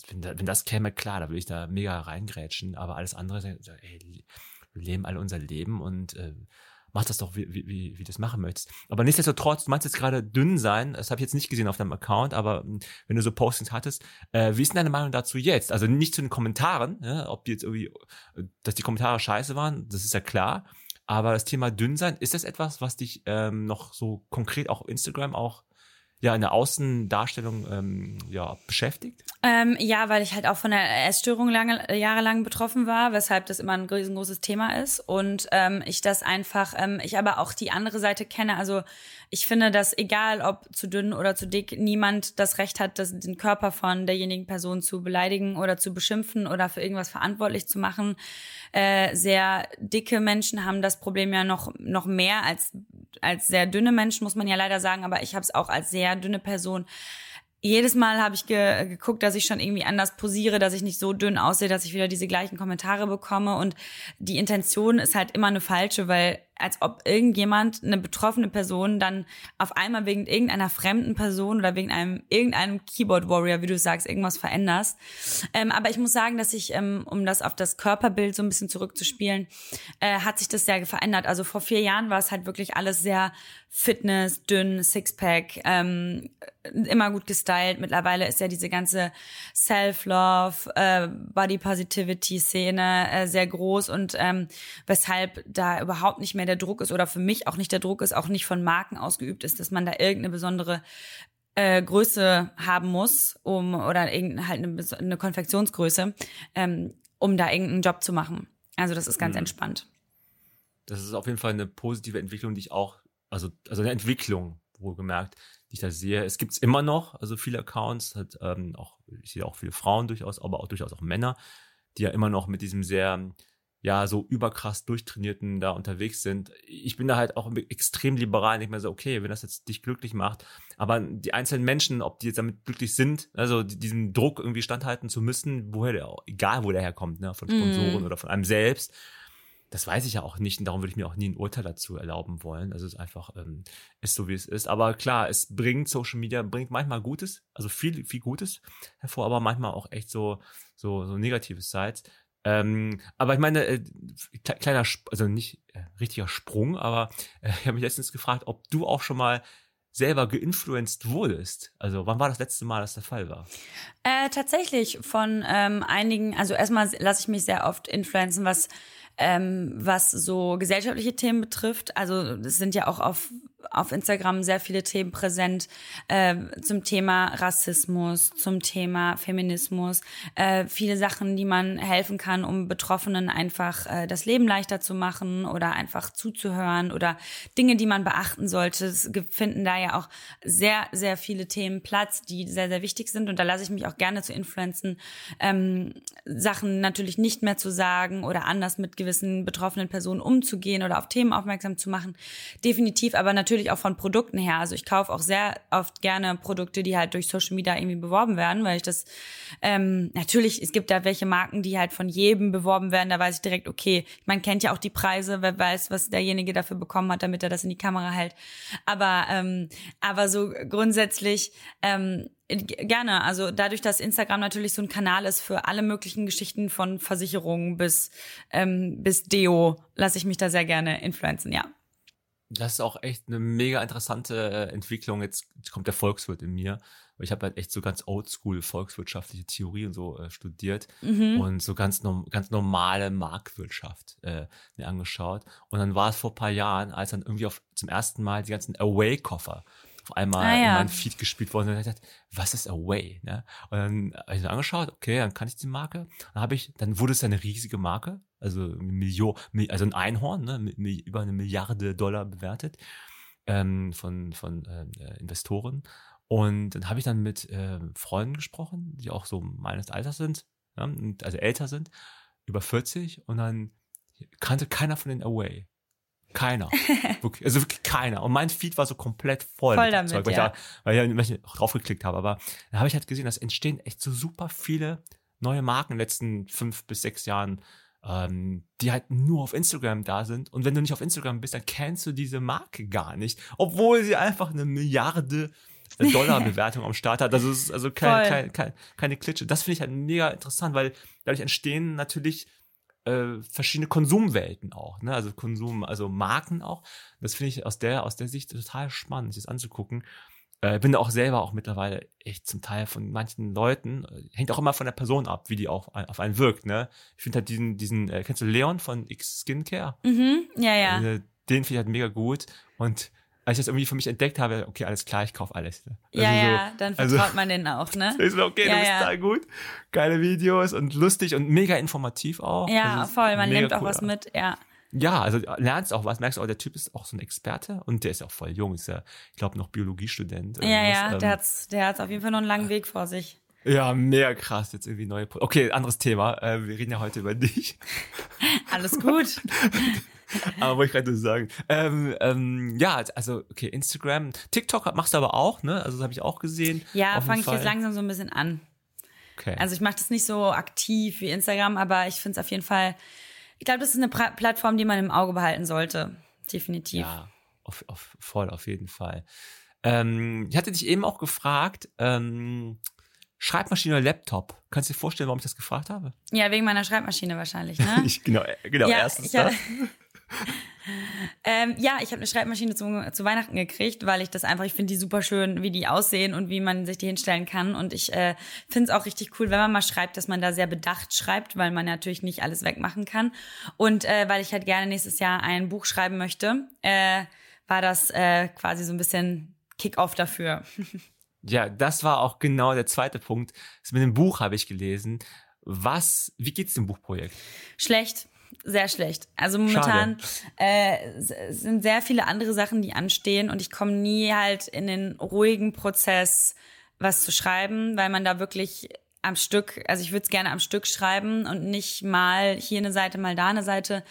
wenn, wenn das käme, klar, da würde ich da mega reingrätschen, aber alles andere, ey, wir leben alle unser Leben und äh, mach das doch, wie, wie, wie, du das machen möchtest. Aber nichtsdestotrotz, du meinst jetzt gerade dünn sein, das habe ich jetzt nicht gesehen auf deinem Account, aber hm, wenn du so Postings hattest, äh, wie ist denn deine Meinung dazu jetzt? Also nicht zu den Kommentaren, ja, ob die jetzt irgendwie, dass die Kommentare scheiße waren, das ist ja klar. Aber das Thema dünn sein, ist das etwas, was dich ähm, noch so konkret auch Instagram auch ja in der Außendarstellung ähm, ja beschäftigt? Ähm, ja, weil ich halt auch von der Essstörung lange jahrelang betroffen war, weshalb das immer ein riesengroßes Thema ist und ähm, ich das einfach, ähm, ich aber auch die andere Seite kenne. Also ich finde, dass egal ob zu dünn oder zu dick, niemand das Recht hat, das, den Körper von derjenigen Person zu beleidigen oder zu beschimpfen oder für irgendwas verantwortlich zu machen. Äh, sehr dicke Menschen haben das Problem ja noch noch mehr als als sehr dünne Menschen, muss man ja leider sagen. Aber ich habe es auch als sehr dünne Person jedes Mal habe ich ge geguckt, dass ich schon irgendwie anders posiere, dass ich nicht so dünn aussehe, dass ich wieder diese gleichen Kommentare bekomme. Und die Intention ist halt immer eine falsche, weil als ob irgendjemand, eine betroffene Person, dann auf einmal wegen irgendeiner fremden Person oder wegen einem irgendeinem Keyboard Warrior, wie du sagst, irgendwas veränderst. Ähm, aber ich muss sagen, dass ich, ähm, um das auf das Körperbild so ein bisschen zurückzuspielen, äh, hat sich das sehr verändert. Also vor vier Jahren war es halt wirklich alles sehr Fitness, dünn, Sixpack, ähm, immer gut gestylt. Mittlerweile ist ja diese ganze Self-Love, äh, Body Positivity Szene äh, sehr groß und ähm, weshalb da überhaupt nicht mehr der Druck ist oder für mich auch nicht der Druck ist, auch nicht von Marken ausgeübt ist, dass man da irgendeine besondere äh, Größe haben muss, um oder irgendeine halt eine, eine Konfektionsgröße, ähm, um da irgendeinen Job zu machen. Also das ist ganz mhm. entspannt. Das ist auf jeden Fall eine positive Entwicklung, die ich auch, also also eine Entwicklung, wohlgemerkt, die ich da sehe. Es gibt's immer noch, also viele Accounts, hat, ähm, auch, ich sehe auch viele Frauen durchaus, aber auch durchaus auch Männer, die ja immer noch mit diesem sehr ja, so überkrass durchtrainierten da unterwegs sind. Ich bin da halt auch extrem liberal, nicht mehr so, okay, wenn das jetzt dich glücklich macht. Aber die einzelnen Menschen, ob die jetzt damit glücklich sind, also diesen Druck irgendwie standhalten zu müssen, woher der, egal wo der herkommt, ne, von Sponsoren mm. oder von einem selbst, das weiß ich ja auch nicht und darum würde ich mir auch nie ein Urteil dazu erlauben wollen. Also es ist einfach, ähm, ist so wie es ist. Aber klar, es bringt Social Media, bringt manchmal Gutes, also viel, viel Gutes hervor, aber manchmal auch echt so, so, so negative Sides. Ähm, aber ich meine, äh, kleiner, also nicht äh, richtiger Sprung, aber äh, ich habe mich letztens gefragt, ob du auch schon mal selber geinfluenced wurdest. Also wann war das letzte Mal, dass der Fall war? Äh, tatsächlich von ähm, einigen, also erstmal lasse ich mich sehr oft influenzen, was ähm, was so gesellschaftliche Themen betrifft. Also es sind ja auch auf auf Instagram sehr viele Themen präsent äh, zum Thema Rassismus, zum Thema Feminismus, äh, viele Sachen, die man helfen kann, um Betroffenen einfach äh, das Leben leichter zu machen oder einfach zuzuhören oder Dinge, die man beachten sollte. Es finden da ja auch sehr, sehr viele Themen Platz, die sehr, sehr wichtig sind und da lasse ich mich auch gerne zu influenzen, ähm, Sachen natürlich nicht mehr zu sagen oder anders mit gewissen betroffenen Personen umzugehen oder auf Themen aufmerksam zu machen. Definitiv, aber natürlich natürlich auch von Produkten her. Also ich kaufe auch sehr oft gerne Produkte, die halt durch Social Media irgendwie beworben werden, weil ich das ähm, natürlich, es gibt da welche Marken, die halt von jedem beworben werden. Da weiß ich direkt, okay, man kennt ja auch die Preise, wer weiß, was derjenige dafür bekommen hat, damit er das in die Kamera hält. Aber ähm, aber so grundsätzlich ähm, Gerne. Also dadurch, dass Instagram natürlich so ein Kanal ist für alle möglichen Geschichten von Versicherungen bis ähm, bis Deo, lasse ich mich da sehr gerne influenzen, ja. Das ist auch echt eine mega interessante äh, Entwicklung. Jetzt kommt der Volkswirt in mir. Ich habe halt echt so ganz oldschool volkswirtschaftliche Theorie und so äh, studiert mhm. und so ganz, ganz normale Marktwirtschaft äh, mir angeschaut. Und dann war es vor paar Jahren, als dann irgendwie auf, zum ersten Mal die ganzen Away-Koffer einmal ah, ja. in mein Feed gespielt worden und ich dachte, was ist Away? Ne? Und dann habe ich mir angeschaut, okay, dann kann ich die Marke. Dann habe ich, dann wurde es eine riesige Marke, also Million, also ein Einhorn, ne, über eine Milliarde Dollar bewertet ähm, von von äh, Investoren. Und dann habe ich dann mit äh, Freunden gesprochen, die auch so meines Alters sind, ja, also älter sind, über 40 und dann kannte keiner von den Away. Keiner. wirklich, also wirklich keiner. Und mein Feed war so komplett voll, voll damit, Zeug, weil, ja. ich da, weil ich da draufgeklickt habe. Aber da habe ich halt gesehen, dass entstehen echt so super viele neue Marken in den letzten fünf bis sechs Jahren, ähm, die halt nur auf Instagram da sind. Und wenn du nicht auf Instagram bist, dann kennst du diese Marke gar nicht, obwohl sie einfach eine Milliarde Dollar Bewertung am Start hat. Also es ist also kein, kein, kein, keine Klitsche. Das finde ich halt mega interessant, weil dadurch entstehen natürlich äh, verschiedene Konsumwelten auch, ne? Also Konsum, also Marken auch. Das finde ich aus der, aus der Sicht total spannend, sich das anzugucken. Äh, bin auch selber auch mittlerweile echt zum Teil von manchen Leuten, äh, hängt auch immer von der Person ab, wie die auch auf einen wirkt, ne? Ich finde halt diesen, diesen, äh, kennst du Leon von X Skincare? Mhm, ja, ja. Äh, den finde ich halt mega gut und als ich das irgendwie für mich entdeckt habe, okay, alles klar, ich kaufe alles. Also ja, ja, dann also vertraut also, man denen auch, ne? Ich so, okay, ja, du bist ja. da gut. Geile Videos und lustig und mega informativ auch. Ja, also voll, man nimmt auch was mit, ja. Ja, also lernst auch was, merkst auch, der Typ ist auch so ein Experte und der ist auch voll jung, ist ja, ich glaube, noch Biologiestudent. Ja, ja, ähm, der hat's, der hat's auf jeden Fall noch einen langen Weg vor sich. Ja, mehr krass, jetzt irgendwie neue. Pro okay, anderes Thema. Äh, wir reden ja heute über dich. Alles gut. aber wollte ich gerade sagen. Ähm, ähm, ja, also, okay, Instagram. TikTok machst du aber auch, ne? Also, das habe ich auch gesehen. Ja, fange ich jetzt langsam so ein bisschen an. Okay. Also, ich mache das nicht so aktiv wie Instagram, aber ich finde es auf jeden Fall, ich glaube, das ist eine pra Plattform, die man im Auge behalten sollte. Definitiv. Ja, auf, auf, voll, auf jeden Fall. Ähm, ich hatte dich eben auch gefragt, ähm, Schreibmaschine oder Laptop? Kannst du dir vorstellen, warum ich das gefragt habe? Ja, wegen meiner Schreibmaschine wahrscheinlich, ne? ich, genau, genau, ja, erstens das. ähm, ja, ich habe eine Schreibmaschine zu, zu Weihnachten gekriegt, weil ich das einfach, ich finde die super schön, wie die aussehen und wie man sich die hinstellen kann. Und ich äh, finde es auch richtig cool, wenn man mal schreibt, dass man da sehr bedacht schreibt, weil man natürlich nicht alles wegmachen kann. Und äh, weil ich halt gerne nächstes Jahr ein Buch schreiben möchte, äh, war das äh, quasi so ein bisschen Kick-off dafür. ja, das war auch genau der zweite Punkt. Das mit dem Buch habe ich gelesen. Was, wie geht's dem Buchprojekt? Schlecht sehr schlecht. Also momentan äh, sind sehr viele andere Sachen, die anstehen und ich komme nie halt in den ruhigen Prozess, was zu schreiben, weil man da wirklich am Stück, also ich würde es gerne am Stück schreiben und nicht mal hier eine Seite, mal da eine Seite.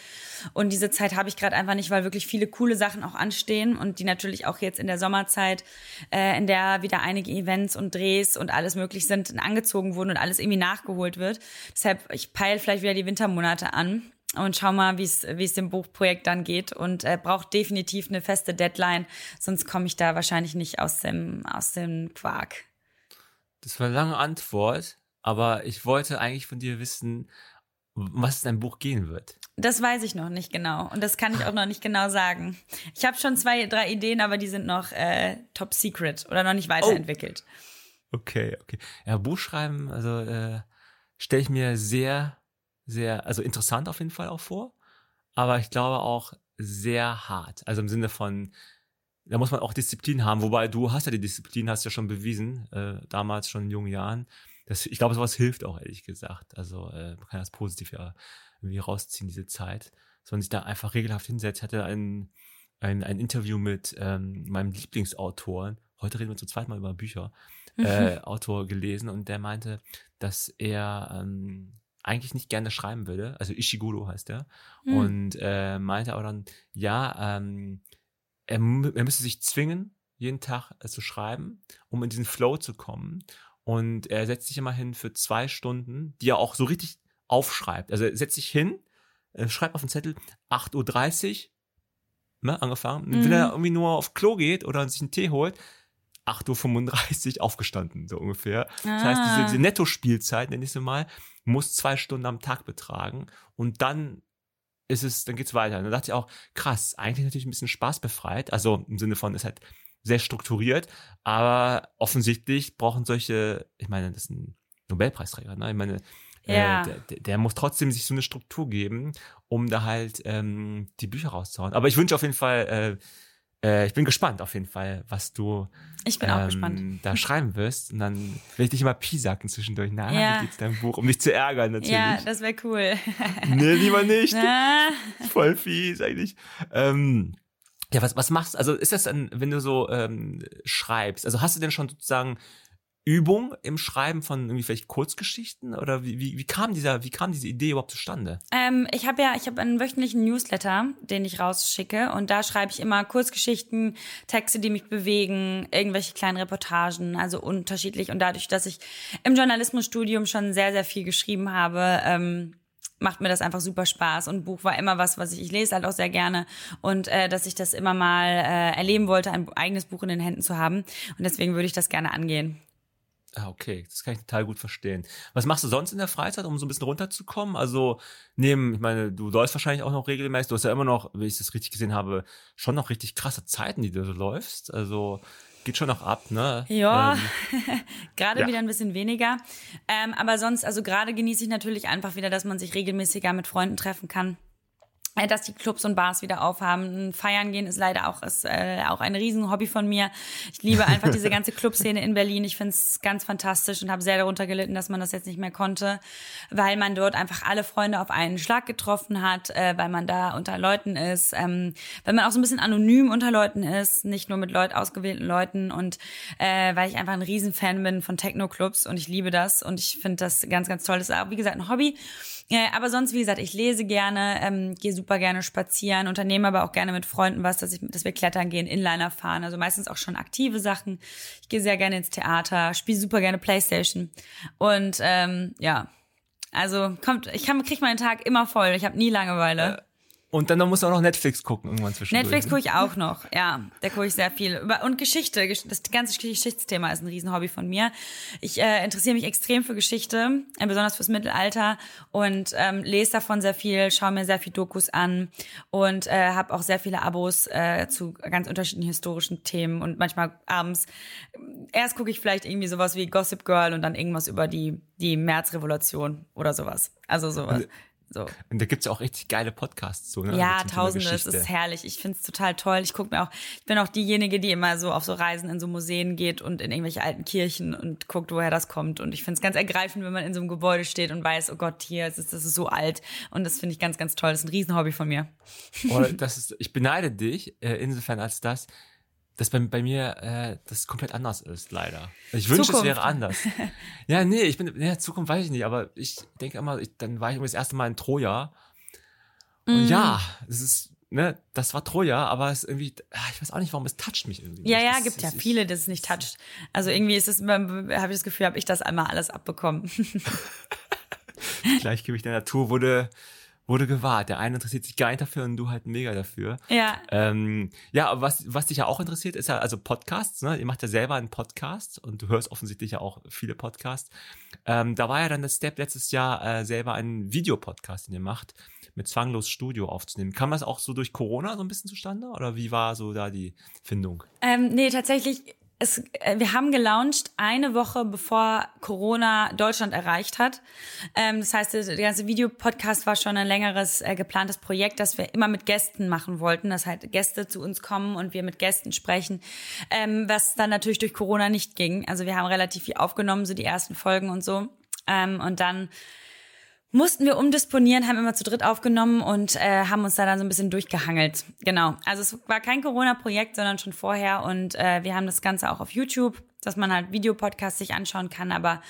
Und diese Zeit habe ich gerade einfach nicht, weil wirklich viele coole Sachen auch anstehen und die natürlich auch jetzt in der Sommerzeit, äh, in der wieder einige Events und Drehs und alles möglich sind, angezogen wurden und alles irgendwie nachgeholt wird. Deshalb, ich peile vielleicht wieder die Wintermonate an und schau mal, wie es dem Buchprojekt dann geht und äh, braucht definitiv eine feste Deadline, sonst komme ich da wahrscheinlich nicht aus dem aus dem Quark. Das war eine lange Antwort. Aber ich wollte eigentlich von dir wissen, was dein Buch gehen wird. Das weiß ich noch nicht genau und das kann ich auch noch nicht genau sagen. Ich habe schon zwei, drei Ideen, aber die sind noch äh, top secret oder noch nicht weiterentwickelt. Oh. Okay, okay. Ja, Buchschreiben, also äh, stelle ich mir sehr, sehr, also interessant auf jeden Fall auch vor, aber ich glaube auch sehr hart. Also im Sinne von, da muss man auch Disziplin haben, wobei du hast ja die Disziplin, hast ja schon bewiesen, äh, damals schon in jungen Jahren das, ich glaube, sowas hilft auch, ehrlich gesagt. Also äh, man kann das positiv ja irgendwie rausziehen, diese Zeit. Dass man sich da einfach regelhaft hinsetzt. Ich hatte ein, ein, ein Interview mit ähm, meinem Lieblingsautor. Heute reden wir zum zweiten Mal über Bücher. Mhm. Äh, Autor gelesen und der meinte, dass er ähm, eigentlich nicht gerne schreiben würde. Also Ishiguro heißt er. Mhm. Und äh, meinte aber dann, ja, ähm, er, er müsste sich zwingen, jeden Tag äh, zu schreiben, um in diesen Flow zu kommen. Und er setzt sich immer hin für zwei Stunden, die er auch so richtig aufschreibt. Also er setzt sich hin, äh, schreibt auf den Zettel 8.30 Uhr, ne, angefangen. Mhm. Wenn er irgendwie nur auf Klo geht oder sich einen Tee holt, 8.35 Uhr aufgestanden, so ungefähr. Ah. Das heißt, diese, ah. diese Netto-Spielzeit, nenne ich sie mal, muss zwei Stunden am Tag betragen. Und dann ist es, dann geht's weiter. Und dann dachte ich auch, krass, eigentlich natürlich ein bisschen spaßbefreit. Also im Sinne von, ist halt sehr strukturiert, aber offensichtlich brauchen solche, ich meine, das ist ein Nobelpreisträger, ne? Ich meine, äh, ja. äh, der, der, muss trotzdem sich so eine Struktur geben, um da halt ähm, die Bücher rauszuhauen. Aber ich wünsche auf jeden Fall, äh, äh, ich bin gespannt auf jeden Fall, was du ich bin ähm, auch gespannt. da schreiben wirst. Und dann will ich dich immer piesacken zwischendurch. Na, ja. wie geht's deinem Buch? Um dich zu ärgern natürlich. Ja, das wäre cool. nee, lieber nicht. Na. Voll fies eigentlich. Ähm, ja, was, was machst? Also ist das dann, wenn du so ähm, schreibst, also hast du denn schon sozusagen Übung im Schreiben von irgendwie vielleicht Kurzgeschichten oder wie, wie, wie kam dieser wie kam diese Idee überhaupt zustande? Ähm, ich habe ja ich habe einen wöchentlichen Newsletter, den ich rausschicke und da schreibe ich immer Kurzgeschichten, Texte, die mich bewegen, irgendwelche kleinen Reportagen, also unterschiedlich und dadurch, dass ich im Journalismusstudium schon sehr sehr viel geschrieben habe, ähm, macht mir das einfach super Spaß. Und Buch war immer was, was ich, ich lese halt auch sehr gerne. Und äh, dass ich das immer mal äh, erleben wollte, ein eigenes Buch in den Händen zu haben. Und deswegen würde ich das gerne angehen. Ah, okay, das kann ich total gut verstehen. Was machst du sonst in der Freizeit, um so ein bisschen runterzukommen? Also neben, ich meine, du läufst wahrscheinlich auch noch regelmäßig, du hast ja immer noch, wie ich das richtig gesehen habe, schon noch richtig krasse Zeiten, die du so läufst. Also geht schon noch ab, ne? Ja, ähm, gerade ja. wieder ein bisschen weniger. Ähm, aber sonst, also gerade genieße ich natürlich einfach wieder, dass man sich regelmäßiger mit Freunden treffen kann. Äh, dass die Clubs und Bars wieder aufhaben. Feiern gehen ist leider auch, ist, äh, auch ein Riesenhobby von mir. Ich liebe einfach diese ganze Clubszene in Berlin. Ich finde es ganz fantastisch und habe sehr darunter gelitten, dass man das jetzt nicht mehr konnte, weil man dort einfach alle Freunde auf einen Schlag getroffen hat, äh, weil man da unter Leuten ist, ähm, weil man auch so ein bisschen anonym unter Leuten ist, nicht nur mit Leut ausgewählten Leuten und äh, weil ich einfach ein Riesenfan bin von Techno-Clubs und ich liebe das und ich finde das ganz, ganz toll. Das ist auch, wie gesagt, ein Hobby. Ja, aber sonst, wie gesagt, ich lese gerne, ähm, gehe super gerne spazieren, unternehme aber auch gerne mit Freunden was, dass, ich, dass wir klettern gehen, Inliner fahren. Also meistens auch schon aktive Sachen. Ich gehe sehr gerne ins Theater, spiele super gerne Playstation. Und ähm, ja, also kommt, ich kann, krieg meinen Tag immer voll. Ich habe nie Langeweile. Und dann musst du auch noch Netflix gucken irgendwann zwischendurch. Netflix gucke ich auch noch, ja. Da gucke ich sehr viel. Und Geschichte, das ganze Geschichtsthema ist ein Riesenhobby von mir. Ich äh, interessiere mich extrem für Geschichte, äh, besonders fürs Mittelalter und ähm, lese davon sehr viel, schaue mir sehr viel Dokus an und äh, habe auch sehr viele Abos äh, zu ganz unterschiedlichen historischen Themen und manchmal abends. Erst gucke ich vielleicht irgendwie sowas wie Gossip Girl und dann irgendwas über die, die Märzrevolution oder sowas. Also sowas. So. Und da gibt's ja auch richtig geile Podcasts so, ne? Ja, Zum Thema tausende, es ist herrlich. Ich find's total toll. Ich guck mir auch, ich bin auch diejenige, die immer so auf so Reisen in so Museen geht und in irgendwelche alten Kirchen und guckt, woher das kommt. Und ich find's ganz ergreifend, wenn man in so einem Gebäude steht und weiß, oh Gott, hier, das ist, das ist so alt. Und das finde ich ganz, ganz toll. Das ist ein Riesenhobby von mir. Oder das ist, ich beneide dich, äh, insofern als das, dass bei, bei mir äh, das komplett anders ist, leider. Ich wünschte, es wäre anders. ja, nee, ich bin, ja, Zukunft weiß ich nicht, aber ich denke immer, ich, dann war ich das erste Mal in Troja. Und Mhm. ja, es ist, ne, das war Troja, aber es ist irgendwie, ah, ich weiß auch nicht, warum, es toucht mich irgendwie. Ja, ja, Es- gibt ja es- viele, das es nicht toucht. Also irgendwie ist es, habe ich das Gefühl, habe ich das einmal alles abbekommen. Gleichgewicht der Natur wurde, wurde gewahrt. Der eine interessiert sich gar nicht dafür und du halt mega dafür. ja. Ähm, ja, aber was, was dich ja auch interessiert, ist ja also Podcasts. Ne? Ihr macht ja selber einen Podcast und du hörst offensichtlich ja auch viele Podcasts. Ähm, da war ja dann das Step letztes Jahr äh, selber einen Videopodcast, den ihr macht, mit Zwanglos Studio aufzunehmen. Kam das auch so durch Corona so ein bisschen zustande oder wie war so da die Findung? Ähm, nee, tatsächlich, es, äh, wir haben gelauncht eine Woche bevor Corona Deutschland erreicht hat. Ähm, das heißt, der ganze Videopodcast war schon ein längeres äh, geplantes Projekt, das wir immer mit Gästen machen wollten, dass halt Gäste zu uns kommen und wir mit Gästen sprechen, ähm, was dann natürlich durch Corona nicht ging. Also wir haben relativ viel aufgenommen, so die ersten Folgen und so. Ähm, und dann mussten wir umdisponieren, haben immer zu dritt aufgenommen und äh, haben uns da dann so ein bisschen durchgehangelt. Genau. Also es war kein Corona-Projekt, sondern schon vorher und äh, wir haben das Ganze auch auf YouTube, dass man halt Videopodcasts sich anschauen kann, aber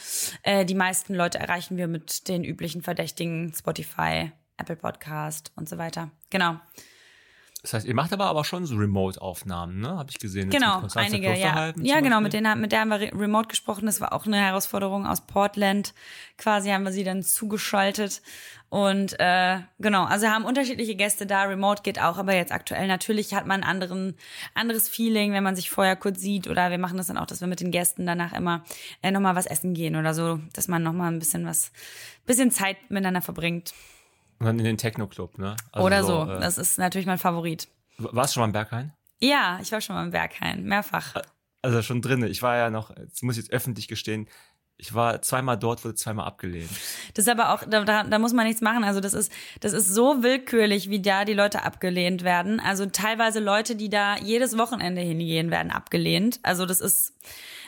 äh, die meisten Leute erreichen wir mit den üblichen Verdächtigen Spotify, Apple Podcast und so weiter. Genau. Das heißt, ihr macht aber aber schon so Remote-Aufnahmen, ne? Habe ich gesehen. Genau, einige, ja. Ja, genau, mit denen, mit der haben wir re- remote gesprochen. Das war auch eine Herausforderung aus Portland. Quasi haben wir sie dann zugeschaltet. Und äh, genau, also haben unterschiedliche Gäste da. Remote geht auch, aber jetzt aktuell natürlich hat man ein anderen, anderes Feeling, wenn man sich vorher kurz sieht. Oder wir machen das dann auch, dass wir mit den Gästen danach immer äh, nochmal was essen gehen oder so, dass man nochmal ein bisschen was, bisschen Zeit miteinander verbringt. Und dann in den Techno-Club, ne? Also oder so. äh, Das ist natürlich mein Favorit. warst du schon mal im Berghain? Ja, ich war schon mal im Berghain, mehrfach. Also schon drin. Ich war ja noch, jetzt muss ich jetzt öffentlich gestehen, ich war zweimal dort, wurde zweimal abgelehnt. Das ist aber auch, da, da, da muss man nichts machen. Also das ist, das ist so willkürlich, wie da die Leute abgelehnt werden. Also teilweise Leute, die da jedes Wochenende hingehen, werden abgelehnt. Also das ist,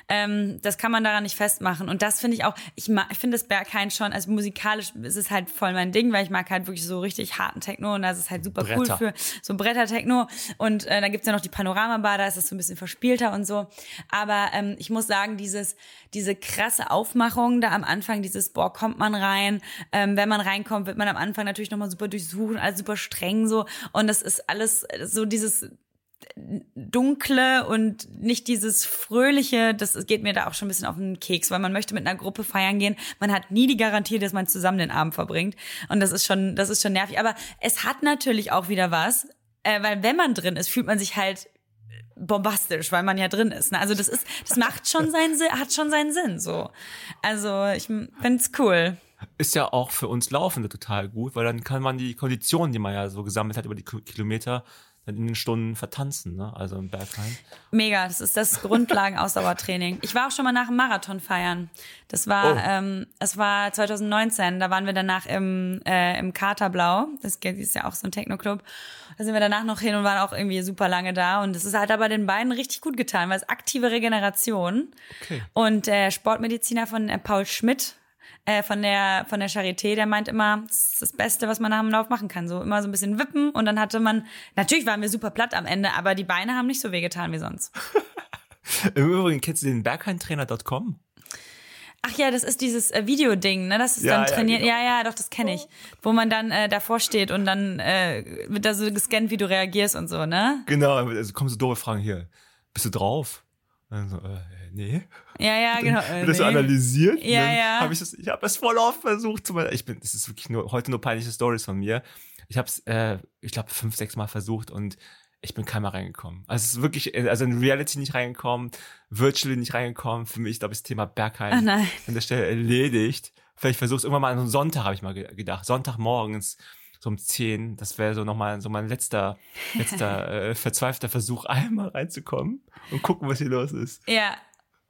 ähm, das kann man daran nicht festmachen. Und das finde ich auch, ich, ma- ich finde das Berghain schon, also musikalisch ist es halt voll mein Ding, weil ich mag halt wirklich so richtig harten Techno und das ist halt super Bretter. cool für so Bretter-Techno. Und äh, da gibt's ja noch die Panoramabar, da ist es so ein bisschen verspielter und so. Aber ähm, ich muss sagen, dieses, diese krasse Aufmachung da am Anfang, dieses, boah, kommt man rein, ähm, wenn man reinkommt, wird man am Anfang natürlich nochmal super durchsucht, alles super streng so. Und das ist alles so dieses dunkle und nicht dieses fröhliche, das geht mir da auch schon ein bisschen auf den Keks, weil man möchte mit einer Gruppe feiern gehen. Man hat nie die Garantie, dass man zusammen den Abend verbringt. Und das ist schon, das ist schon nervig. Aber es hat natürlich auch wieder was, äh, weil wenn man drin ist, fühlt man sich halt bombastisch, weil man ja drin ist. Ne? Also das ist, das macht schon seinen Sinn, hat schon seinen Sinn, so. Also ich find's cool. Ist ja auch für uns Laufende total gut, weil dann kann man die Konditionen, die man ja so gesammelt hat über die Ki- Kilometer, in den Stunden vertanzen, ne? Also im Berghain. Mega, das ist das Grundlagen-Ausdauertraining. Ich war auch schon mal nach dem Marathon feiern. Das war, Oh. ähm, es war 2019. Da waren wir danach im äh, im Katerblau. Das ist ja auch so ein Techno-Club. Da sind wir danach noch hin und waren auch irgendwie super lange da. Und das ist halt aber den beiden richtig gut getan, weil es aktive Regeneration. Okay. Und der Sportmediziner von äh, Paul Schmidt äh, von der von der Charité, der meint immer, das ist das Beste, was man nach dem Lauf machen kann. So immer so ein bisschen wippen und dann hatte man, natürlich waren wir super platt am Ende, aber die Beine haben nicht so wehgetan wie sonst. Im Übrigen kennst du den Berghaintrainer.com? Ach ja, das ist dieses äh, Videoding, ne? Das ist Ja, dann ja, trainiert. genau. Ja, ja, doch, das kenne ich. Wo man dann äh, davor steht und dann äh, wird da so gescannt, wie du reagierst und so, ne? Genau, also kommen so doofe Fragen hier. Bist du drauf? Dann so, äh, nee. Ja, ja, genau. Äh, das nee. analysiert? Ja, ja. Hab ich das, ich habe das voll oft versucht. Zu meiner, ich bin, das ist wirklich nur heute nur peinliche Stories von mir. Ich habe es, äh, ich glaube, fünf, sechs Mal versucht und ich bin keinmal reingekommen. Also es ist wirklich, äh, also in Reality nicht reingekommen, virtually nicht reingekommen. Für mich, glaube ich, das Thema Bergheim nein. an der Stelle erledigt. Vielleicht versuch's irgendwann mal an so einem Sonntag, habe ich mal ge- gedacht. Sonntagmorgens so um 10, das wäre so nochmal so mein letzter, letzter äh, verzweifelter Versuch, einmal reinzukommen und gucken, was hier los ist. Ja,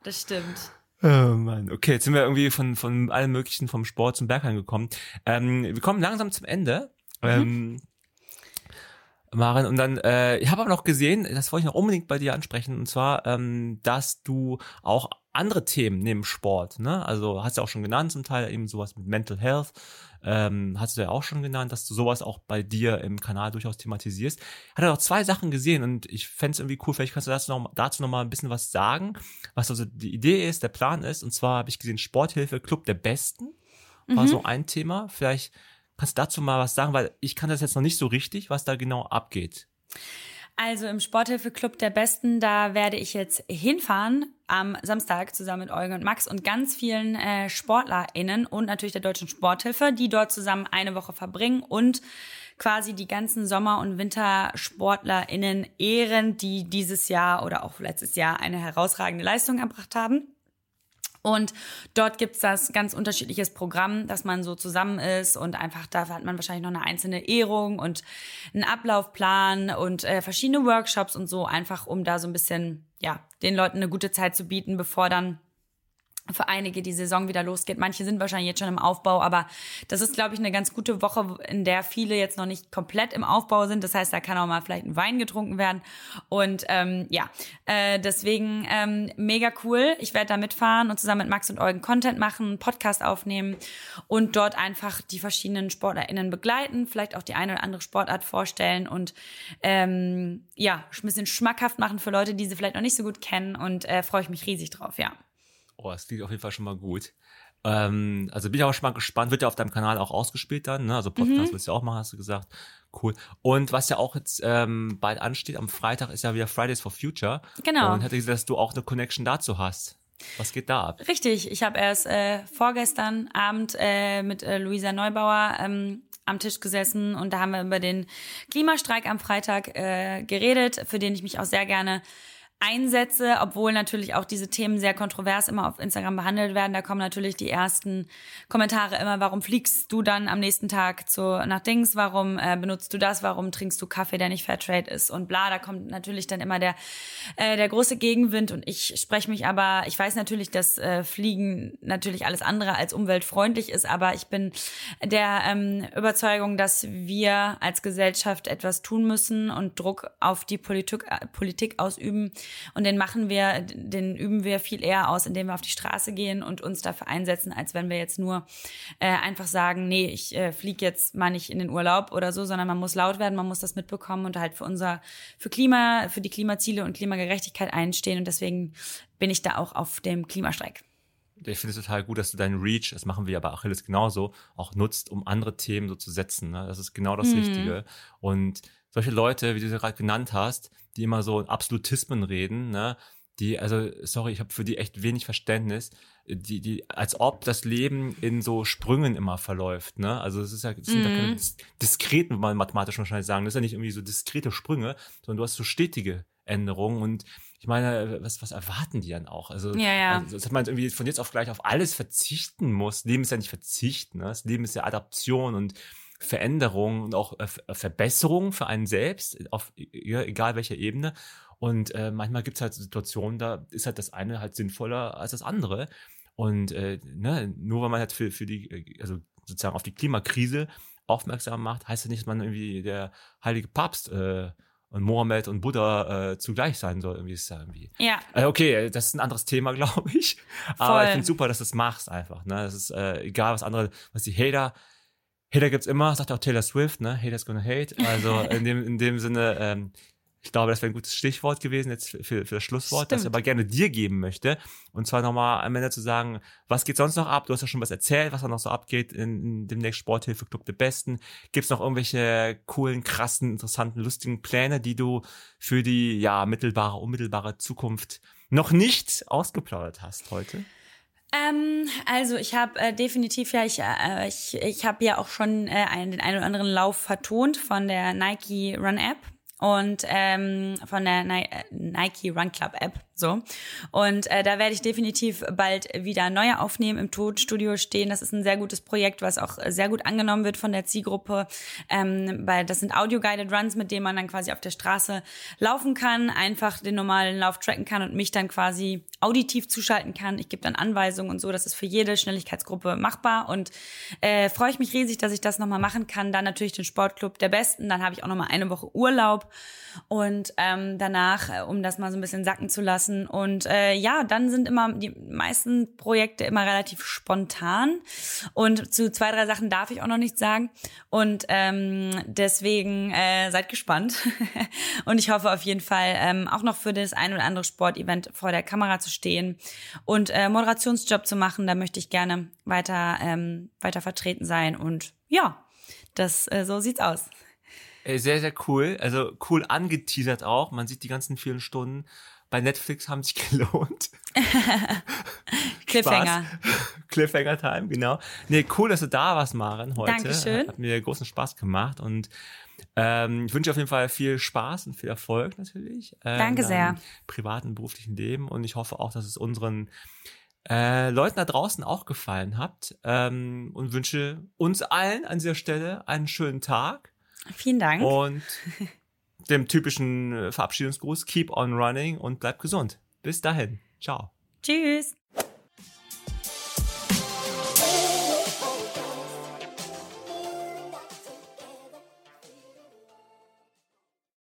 das stimmt. Oh Mann, okay, jetzt sind wir irgendwie von, von allem Möglichen vom Sport zum Bergheim gekommen. Ähm, wir kommen langsam zum Ende. Mhm. Ähm, Maren, und dann, äh, ich habe aber noch gesehen, das wollte ich noch unbedingt bei dir ansprechen, und zwar, ähm, dass du auch andere Themen neben Sport, ne? Also hast du auch schon genannt, zum Teil eben sowas mit Mental Health, ähm, hast du ja auch schon genannt, dass du sowas auch bei dir im Kanal durchaus thematisierst. Hat er noch zwei Sachen gesehen und ich fände es irgendwie cool, vielleicht kannst du dazu noch, dazu noch mal ein bisschen was sagen, was also die Idee ist, der Plan ist. Und zwar habe ich gesehen, Sporthilfe Club der Besten war mhm. so ein Thema. Vielleicht kannst du dazu mal was sagen, weil ich kann das jetzt noch nicht so richtig, was da genau abgeht. Also im Sporthilfe-Club der Besten, da werde ich jetzt hinfahren am Samstag zusammen mit Eugen und Max und ganz vielen äh, SportlerInnen und natürlich der Deutschen Sporthilfe, die dort zusammen eine Woche verbringen und quasi die ganzen Sommer- und WintersportlerInnen ehren, die dieses Jahr oder auch letztes Jahr eine herausragende Leistung erbracht haben. Und dort gibt's das ganz unterschiedliches Programm, dass man so zusammen ist und einfach da hat man wahrscheinlich noch eine einzelne Ehrung und einen Ablaufplan und äh, verschiedene Workshops und so, einfach um da so ein bisschen, ja, den Leuten eine gute Zeit zu bieten, bevor dann für einige die Saison wieder losgeht. Manche sind wahrscheinlich jetzt schon im Aufbau, aber das ist, glaube ich, eine ganz gute Woche, in der viele jetzt noch nicht komplett im Aufbau sind. Das heißt, da kann auch mal vielleicht ein Wein getrunken werden. Und ähm, ja, äh, deswegen ähm, mega cool. Ich werde da mitfahren und zusammen mit Max und Eugen Content machen, Podcast aufnehmen und dort einfach die verschiedenen SportlerInnen begleiten, vielleicht auch die eine oder andere Sportart vorstellen und ähm, ja, ein bisschen schmackhaft machen für Leute, die sie vielleicht noch nicht so gut kennen. Und äh, freue ich mich riesig drauf, ja. Oh, das klingt auf jeden Fall schon mal gut. Ähm, also bin ich auch schon mal gespannt. Wird ja auf deinem Kanal auch ausgespielt dann, ne? Also Podcast mhm. willst du ja auch machen, hast du gesagt. Cool. Und was ja auch jetzt ähm, bald ansteht, am Freitag ist ja wieder Fridays for Future. Genau. Und hätte gesehen, dass du auch eine Connection dazu hast. Was geht da ab? Richtig. Ich habe erst äh, vorgestern Abend äh, mit äh, Luisa Neubauer ähm, am Tisch gesessen und da haben wir über den Klimastreik am Freitag äh, geredet, für den ich mich auch sehr gerne einsetze, obwohl natürlich auch diese Themen sehr kontrovers immer auf Instagram behandelt werden. Da kommen natürlich die ersten Kommentare immer, warum fliegst du dann am nächsten Tag zu nach Dings, warum äh, benutzt du das, warum trinkst du Kaffee, der nicht Fairtrade ist? Und bla, da kommt natürlich dann immer der äh, der große Gegenwind. Und ich spreche mich aber, ich weiß natürlich, dass äh, Fliegen natürlich alles andere als umweltfreundlich ist, aber ich bin der ähm, Überzeugung, dass wir als Gesellschaft etwas tun müssen und Druck auf die Politik, äh, Politik ausüben, und den machen wir, den üben wir viel eher aus, indem wir auf die Straße gehen und uns dafür einsetzen, als wenn wir jetzt nur äh, einfach sagen, nee, ich äh, fliege jetzt mal nicht in den Urlaub oder so, sondern man muss laut werden, man muss das mitbekommen und halt für unser, für Klima, für die Klimaziele und Klimagerechtigkeit einstehen. Und deswegen bin ich da auch auf dem Klimastreik ich finde es total gut, dass du deinen Reach, das machen wir aber Achilles genauso, auch nutzt, um andere Themen so zu setzen. Ne? Das ist genau das mhm. Richtige. Und solche Leute, wie du sie gerade genannt hast, die immer so in Absolutismen reden, ne? Die, also, sorry, ich habe für die echt wenig Verständnis, die, die, als ob das Leben in so Sprüngen immer verläuft, ne? Also es ist ja, es sind ja keine mhm. diskreten, wie man mathematisch wahrscheinlich sagen, das ist ja nicht irgendwie so diskrete Sprünge, sondern du hast so stetige Änderungen und ich meine, was, was erwarten die dann auch? Also, ja, ja. also dass man irgendwie von jetzt auf gleich auf alles verzichten muss. Leben ist ja nicht verzichten, ne? das Leben ist ja Adaption und Veränderung und auch äh, Verbesserung für einen selbst, auf egal welcher Ebene. Und äh, manchmal gibt es halt Situationen, da ist halt das eine halt sinnvoller als das andere. Und äh, ne, nur weil man halt für, für die, äh, also sozusagen auf die Klimakrise aufmerksam macht, heißt ja nicht, dass man irgendwie der heilige Papst äh, und Mohammed und Buddha äh, zugleich sein soll. Irgendwie ist ja irgendwie. Ja. Äh, okay, das ist ein anderes Thema, glaube ich. Aber ich finde super, dass du es machst einfach. Ne? Das ist äh, egal, was andere, was die Hater Hater gibt's immer, sagt auch Taylor Swift, ne? Haters gonna hate. Also in dem, in dem Sinne, ähm, ich glaube, das wäre ein gutes Stichwort gewesen jetzt für, für, das Schlusswort, Stimmt. das ich aber gerne dir geben möchte. Und zwar nochmal am Ende zu sagen, was geht sonst noch ab? Du hast ja schon was erzählt, was da noch so abgeht in, in dem nächsten Sporthilfe-Club der Besten. Gibt's noch irgendwelche coolen, krassen, interessanten, lustigen Pläne, die du für die ja mittelbare, unmittelbare Zukunft noch nicht ausgeplaudert hast heute? Ähm, also ich habe äh, definitiv ja, ich, äh, ich, ich habe ja auch schon äh, einen, den einen oder anderen Lauf vertont von der Nike Run App und ähm, von der Ni äh, Nike Run Club App. So. Und äh, da werde ich definitiv bald wieder neue aufnehmen im Tonstudio stehen. Das ist ein sehr gutes Projekt, was auch sehr gut angenommen wird von der Zielgruppe. Ähm, weil das sind Audio-Guided Runs, mit denen man dann quasi auf der Straße laufen kann, einfach den normalen Lauf tracken kann und mich dann quasi auditiv zuschalten kann. Ich gebe dann Anweisungen und so. Das ist für jede Schnelligkeitsgruppe machbar. Und äh, freue ich mich riesig, dass ich das nochmal machen kann. Dann natürlich den Sportclub der Besten. Dann habe ich auch nochmal eine Woche Urlaub. Und ähm, danach, äh, um das mal so ein bisschen sacken zu lassen, lassen. Und äh, ja, dann sind immer die meisten Projekte immer relativ spontan. Und zu zwei, drei Sachen darf ich auch noch nichts sagen. Und ähm, deswegen äh, seid gespannt. und ich hoffe auf jeden Fall ähm, auch noch für das ein oder andere Sportevent vor der Kamera zu stehen und äh, Moderationsjob zu machen. Da möchte ich gerne weiter, ähm, weiter vertreten sein. Und ja, das äh, so sieht's aus. Sehr, sehr cool. Also cool angeteasert auch. Man sieht die ganzen vielen Stunden bei Netflix haben sich gelohnt. Cliffhanger. Cliffhanger Time, genau. Nee, cool, dass du da warst, Maren, heute. Dankeschön. Hat mir großen Spaß gemacht und ähm, ich wünsche auf jeden Fall viel Spaß und viel Erfolg natürlich. Ähm, Danke sehr. Privaten, beruflichen Leben und ich hoffe auch, dass es unseren äh, Leuten da draußen auch gefallen hat ähm, und wünsche uns allen an dieser Stelle einen schönen Tag. Vielen Dank. Und dem typischen äh, Verabschiedungsgruß, keep on running und bleib gesund. Bis dahin. Ciao. Tschüss.